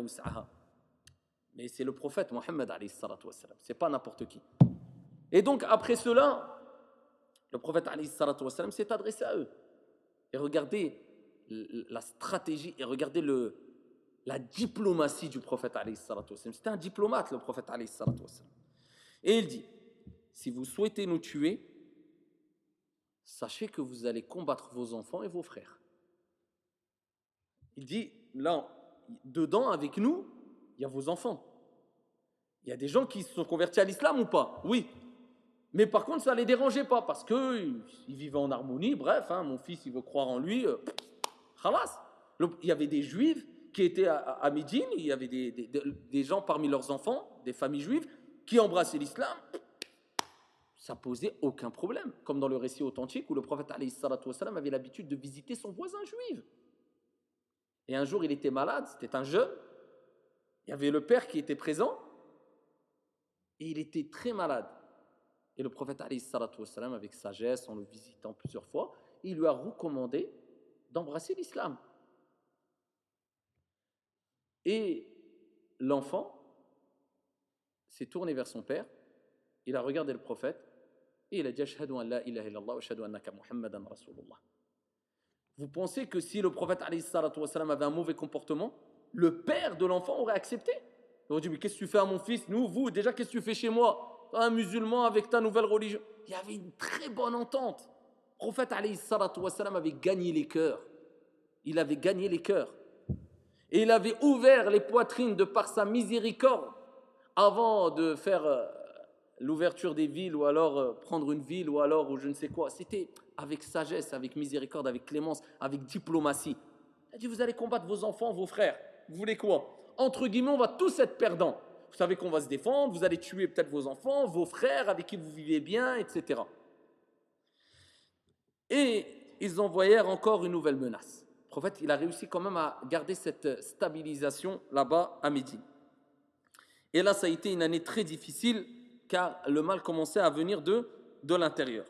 wus'aha. Mais c'est le prophète Mohammed Ce n'est pas n'importe qui. Et donc après cela, le prophète s'est adressé à eux. Et regardez la stratégie et regardez le, la diplomatie du prophète C'était un diplomate le prophète Et il dit, si vous souhaitez nous tuer, sachez que vous allez combattre vos enfants et vos frères. Il dit, là, dedans avec nous, il y a vos enfants. Il y a des gens qui se sont convertis à l'islam ou pas? Oui. Mais par contre, ça ne les dérangeait pas parce qu'ils vivaient en harmonie. Bref, hein, mon fils, il veut croire en lui. Euh, il y avait des juifs qui étaient à, Médine, il y avait des, gens parmi leurs enfants, des familles juives, qui embrassaient l'islam. Ça posait aucun problème. Comme dans le récit authentique où le prophète avait l'habitude de visiter son voisin juif. Et un jour, il était malade, c'était un jeune. Il y avait le père qui était présent. Et il était très malade. Et le prophète, avec sagesse, en le visitant plusieurs fois, il lui a recommandé d'embrasser l'islam. Et l'enfant s'est tourné vers son père, il a regardé le prophète, et il a dit Ashhadu an la Muhammadan. Vous pensez que si le prophète avait un mauvais comportement, le père de l'enfant aurait accepté? Il aurait dit, mais qu'est-ce que tu fais à mon fils? Nous, vous, déjà, qu'est-ce que tu fais chez moi? Un musulman avec ta nouvelle religion? Il y avait une très bonne entente. Prophète avait gagné les cœurs. Il avait gagné les cœurs. Et il avait ouvert les poitrines de par sa miséricorde avant de faire euh, l'ouverture des villes ou alors euh, prendre une ville ou alors ou je ne sais quoi. C'était avec sagesse, avec miséricorde, avec clémence, avec diplomatie. Il a dit, vous allez combattre vos enfants, vos frères. Vous voulez quoi? Entre guillemets, on va tous être perdants. Vous savez qu'on va se défendre, vous allez tuer peut-être vos enfants, vos frères avec qui vous vivez bien, etc. Et ils envoyèrent encore une nouvelle menace. Le prophète, il a réussi quand même à garder cette stabilisation là-bas à Médine. Et là, ça a été une année très difficile car le mal commençait à venir de, de l'intérieur.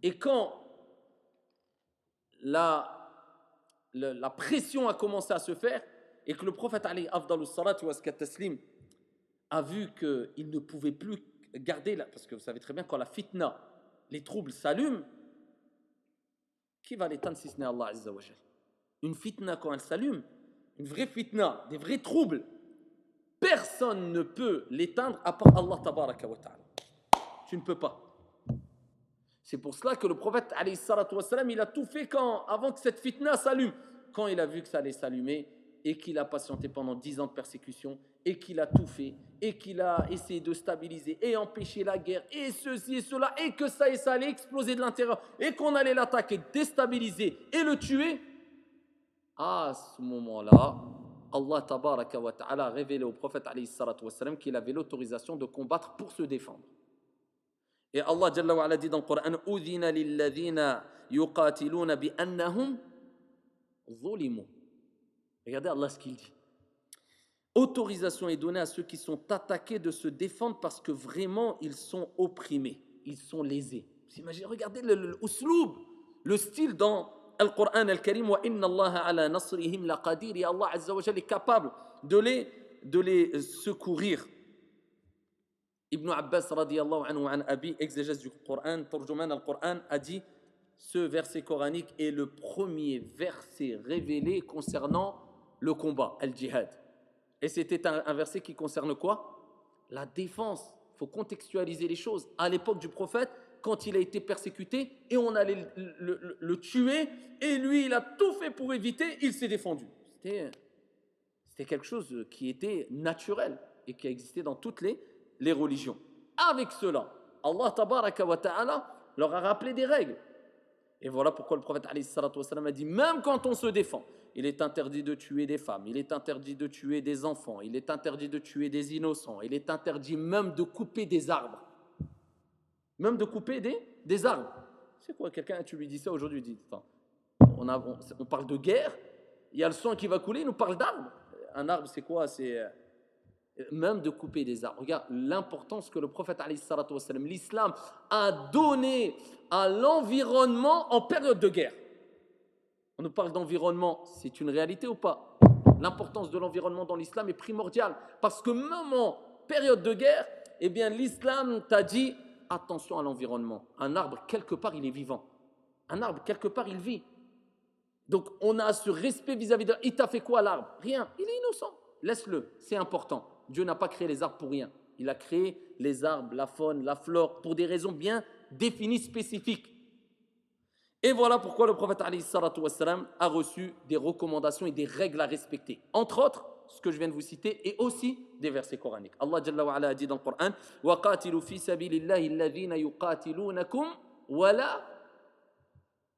Et quand la, la, pression a commencé à se faire et que le prophète Ali a vu qu'il ne pouvait plus garder, la, parce que vous savez très bien, quand la fitna, les troubles s'allument, qui va l'éteindre si ce n'est Allah Azza wa Une fitna, quand elle s'allume, une vraie fitna, des vrais troubles, personne ne peut l'éteindre à part Allah Ta'ala. Tu ne peux pas. C'est pour cela que le prophète, il a tout fait quand, avant que cette fitna s'allume. Quand il a vu que ça allait s'allumer, et qu'il a patienté pendant dix ans de persécution et qu'il a tout fait et qu'il a essayé de stabiliser et empêcher la guerre et ceci et cela et que ça et ça allait exploser de l'intérieur et qu'on allait l'attaquer, déstabiliser et le tuer, à ce moment-là, Allah tabaraka wa ta'ala a révélé au prophète qu'il avait l'autorisation de combattre pour se défendre. Et Allah Jalla wa dit dans le Coran Udhina lilladhina yuqatiluna bi annahum zulimu. Regardez Allah ce qu'il dit. Autorisation est donnée à ceux qui sont attaqués de se défendre parce que vraiment ils sont opprimés, ils sont lésés. Vous imaginez, regardez le, le, le style dans le Coran al-Karim wa inna Allah ala nasrihim et Allah Azza wa est capable de les, de les secourir. Ibn Abbas anhu an abi, exégèse du Coran, al-Coran, a dit ce verset coranique est le premier verset révélé concernant le combat, al-jihad. Et c'était un, verset qui concerne quoi? La défense. Il faut contextualiser les choses. À l'époque du prophète, quand il a été persécuté et on allait le, tuer, et lui, il a tout fait pour éviter, il s'est défendu. C'était quelque chose qui était naturel et qui a existé dans toutes les les religions. Avec cela, Allah ta'ala leur a rappelé des règles. Et voilà pourquoi le prophète a dit même quand on se défend, il est interdit de tuer des femmes, il est interdit de tuer des enfants, il est interdit de tuer des innocents, il est interdit même de couper des arbres. Même de couper des, des arbres. C'est quoi quelqu'un, tu lui dis ça aujourd'hui, dit, on, parle de guerre, il y a le sang qui va couler, il nous parle d'arbres. Un arbre, c'est quoi C'est euh, même de couper des arbres. Regarde l'importance que le prophète, l'islam, a donné à l'environnement en période de guerre. On nous parle d'environnement, c'est une réalité ou pas? L'importance de l'environnement dans l'islam est primordiale parce que même en période de guerre, eh bien l'islam t'a dit attention à l'environnement. Un arbre quelque part il est vivant. Un arbre quelque part il vit. Donc on a ce respect vis-à-vis de. Il t'a fait quoi l'arbre? Rien. Il est innocent. Laisse-le. C'est important. Dieu n'a pas créé les arbres pour rien. Il a créé les arbres, la faune, la flore, pour des raisons bien définies, spécifiques. Et voilà pourquoi le prophète a reçu des recommandations et des règles à respecter. Entre autres, ce que je viens de vous citer, et aussi des versets coraniques. Allah Jalla wa ala a dit dans le Coran وَقَاتِلُوا فِي سَبِيلِ اللَّهِ الَّذِينَ يُقَاتِلُونَكُمْ وَلَا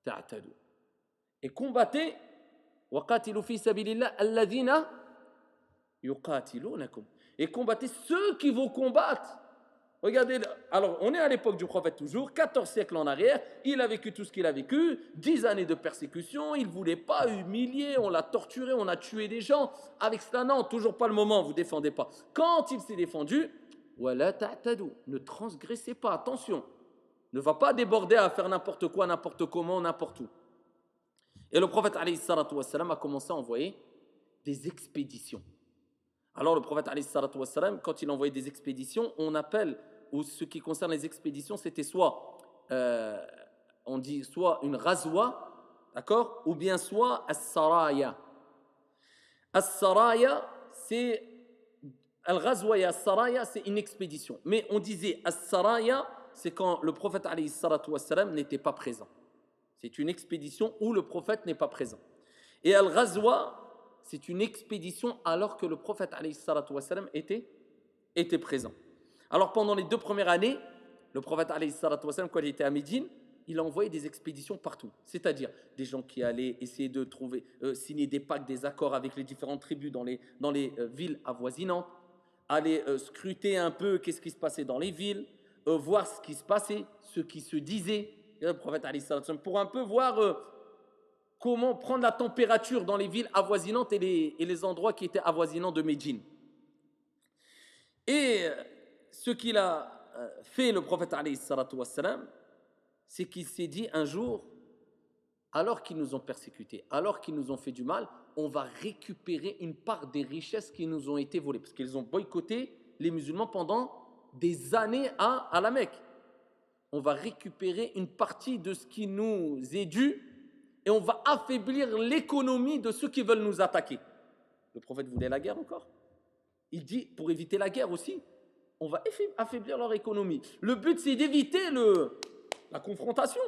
تَعْتَدُوا Et combattez وَقَاتِلُوا فِي سَبِيلِ اللَّهِ Et combattez ceux qui vous combattent Regardez, alors on est à l'époque du prophète toujours, 14 siècles en arrière, il a vécu tout ce qu'il a vécu, 10 années de persécution, il ne voulait pas humilier, on l'a torturé, on a tué des gens. Avec cela, non, toujours pas le moment, vous ne défendez pas. Quand il s'est défendu, ne transgressez pas, attention, ne va pas déborder à faire n'importe quoi, n'importe comment, n'importe où. Et le prophète a commencé à envoyer des expéditions. Alors le prophète, quand il envoyait des expéditions, on appelle, ou ce qui concerne les expéditions, c'était soit, euh, on dit soit une razwa, d'accord, ou bien soit as-saraya. As-saraya, c'est, al-razwa as-saraya, c'est une expédition. Mais on disait as-saraya, c'est quand le prophète n'était pas présent. C'est une expédition où le prophète n'est pas présent. Et al-razwa, c'est une expédition alors que le prophète était, était présent. Alors pendant les deux premières années, le prophète quand il était à Médine, il a envoyé des expéditions partout. C'est-à-dire des gens qui allaient essayer de trouver, euh, signer des pactes, des accords avec les différentes tribus dans les, dans les euh, villes avoisinantes, aller euh, scruter un peu qu'est-ce qui se passait dans les villes, voir ce qui se passait, ce qui se disait. le prophète pour un peu voir comment prendre la température dans les villes avoisinantes et les, et les endroits qui étaient avoisinants de Médine. Et ce qu'il a euh, fait, le prophète, c'est qu'il s'est dit un jour, alors qu'ils nous ont persécutés, alors qu'ils nous ont fait du mal, on va récupérer une part des richesses qui nous ont été volées, parce qu'ils ont boycotté les musulmans pendant des années à, à la Mecque. On va récupérer une partie de ce qui nous est dû et on va affaiblir l'économie de ceux qui veulent nous attaquer. Le prophète voulait la guerre encore? Il dit, pour éviter la guerre aussi, on va affaiblir leur économie. Le but, c'est d'éviter la confrontation.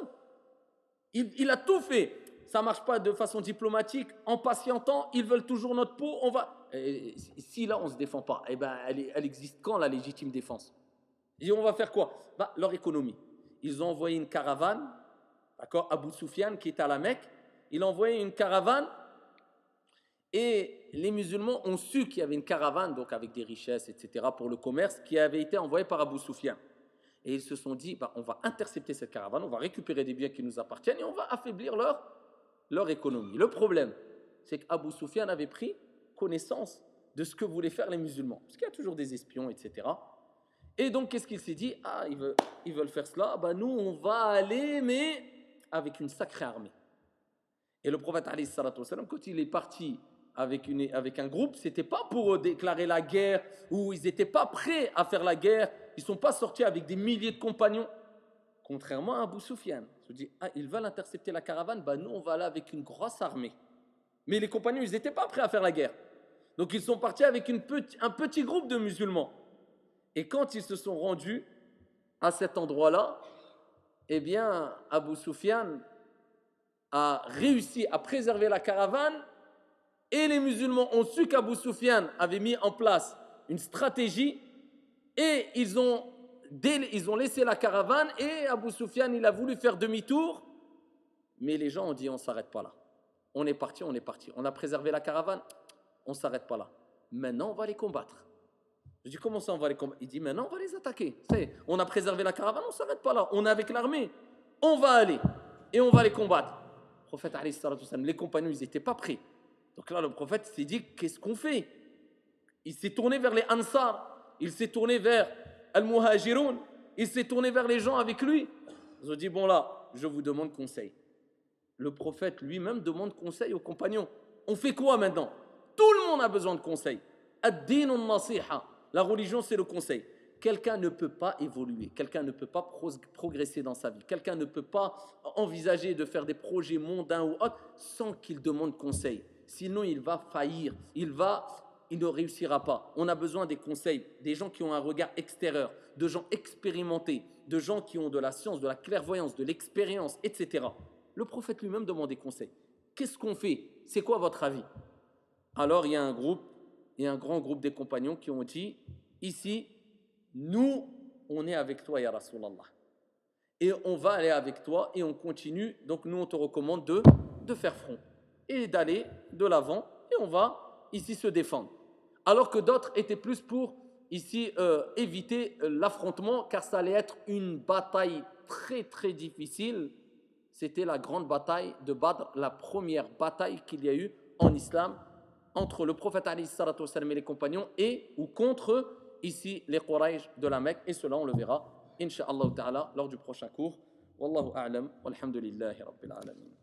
Il, a tout fait ça marche pas de façon diplomatique, en patientant, ils veulent toujours notre peau, on va... si là, on se défend pas, eh ben, elle, existe quand la légitime défense? Et on va faire quoi? Bah, Leur économie. Ils ont envoyé une caravane, d'accord Abu Sufyan, qui est à la Mecque, il a envoyé une caravane et les musulmans ont su qu'il y avait une caravane, donc avec des richesses, etc., pour le commerce, qui avait été envoyée par Abu Sufyan. Et ils se sont dit, bah, on va intercepter cette caravane, on va récupérer des biens qui nous appartiennent et on va affaiblir leur, leur économie. Le problème, c'est qu'Abu Sufyan avait pris connaissance de ce que voulaient faire les musulmans. Parce qu'il y a toujours des espions, etc. Et donc, qu'est-ce qu'il s'est dit? Ah, ils veulent, ils veulent faire cela, bah, nous, on va aller, mais avec une sacrée armée. Et le prophète, quand il est parti avec, une, avec un groupe, c'était pas pour déclarer la guerre, ou ils n'étaient pas prêts à faire la guerre, ils sont pas sortis avec des milliers de compagnons. Contrairement à Abu Sufyan. Je dis, ah, ils veulent intercepter la caravane, bah nous on va là avec une grosse armée. Mais les compagnons, ils n'étaient pas prêts à faire la guerre. Donc ils sont partis avec une un petit groupe de musulmans. Et quand ils se sont rendus à cet endroit-là, eh bien, Abu Sufyan a réussi à préserver la caravane et les musulmans ont su qu'Abu Sufyan avait mis en place une stratégie et ils ont, ils ont laissé la caravane et Abu Sufyan, il a voulu faire demi-tour. Mais les gens ont dit, on s'arrête pas là. On est parti, on est parti. On a préservé la caravane, on s'arrête pas là. Maintenant, on va les combattre. Je dis, comment ça, on va les combattre? Il dit, maintenant, on va les attaquer. On a préservé la caravane, on s'arrête pas là. On est avec l'armée. On va aller et on va les combattre. Prophète, les compagnons, ils n'étaient pas prêts. Donc là, le prophète s'est dit, qu'est-ce qu'on fait? Il s'est tourné vers les Ansar il s'est tourné vers Al-Muhajiroun, il s'est tourné vers les gens avec lui. Ils ont dit, bon là, je vous demande conseil. Le prophète lui-même demande conseil aux compagnons. On fait quoi maintenant? Tout le monde a besoin de conseil. La religion, c'est le conseil. Quelqu'un ne peut pas évoluer, quelqu'un ne peut pas progresser dans sa vie, quelqu'un ne peut pas envisager de faire des projets mondains ou autres sans qu'il demande conseil. Sinon, il va faillir, il va il ne réussira pas. On a besoin des conseils, des gens qui ont un regard extérieur, de gens expérimentés, de gens qui ont de la science, de la clairvoyance, de l'expérience, etc. Le prophète lui-même demande des conseils. Qu'est-ce qu'on fait? C'est quoi votre avis? Alors il y a un groupe, il y a un grand groupe des compagnons qui ont dit, ici, nous, on est avec toi, Ya Rasulallah. Et on va aller avec toi et on continue. Donc nous, on te recommande de, de faire front et d'aller de l'avant et on va ici se défendre. Alors que d'autres étaient plus pour ici euh, éviter euh, l'affrontement car ça allait être une bataille très très difficile. C'était la grande bataille de Badr, la première bataille qu'il y a eu en islam entre le prophète Ali et les compagnons et ou contre ici les Quraysh de la Mecque et cela on le verra inshallah ta'ala lors du prochain cours. A'lam walhamdulillahi rabbil alamin.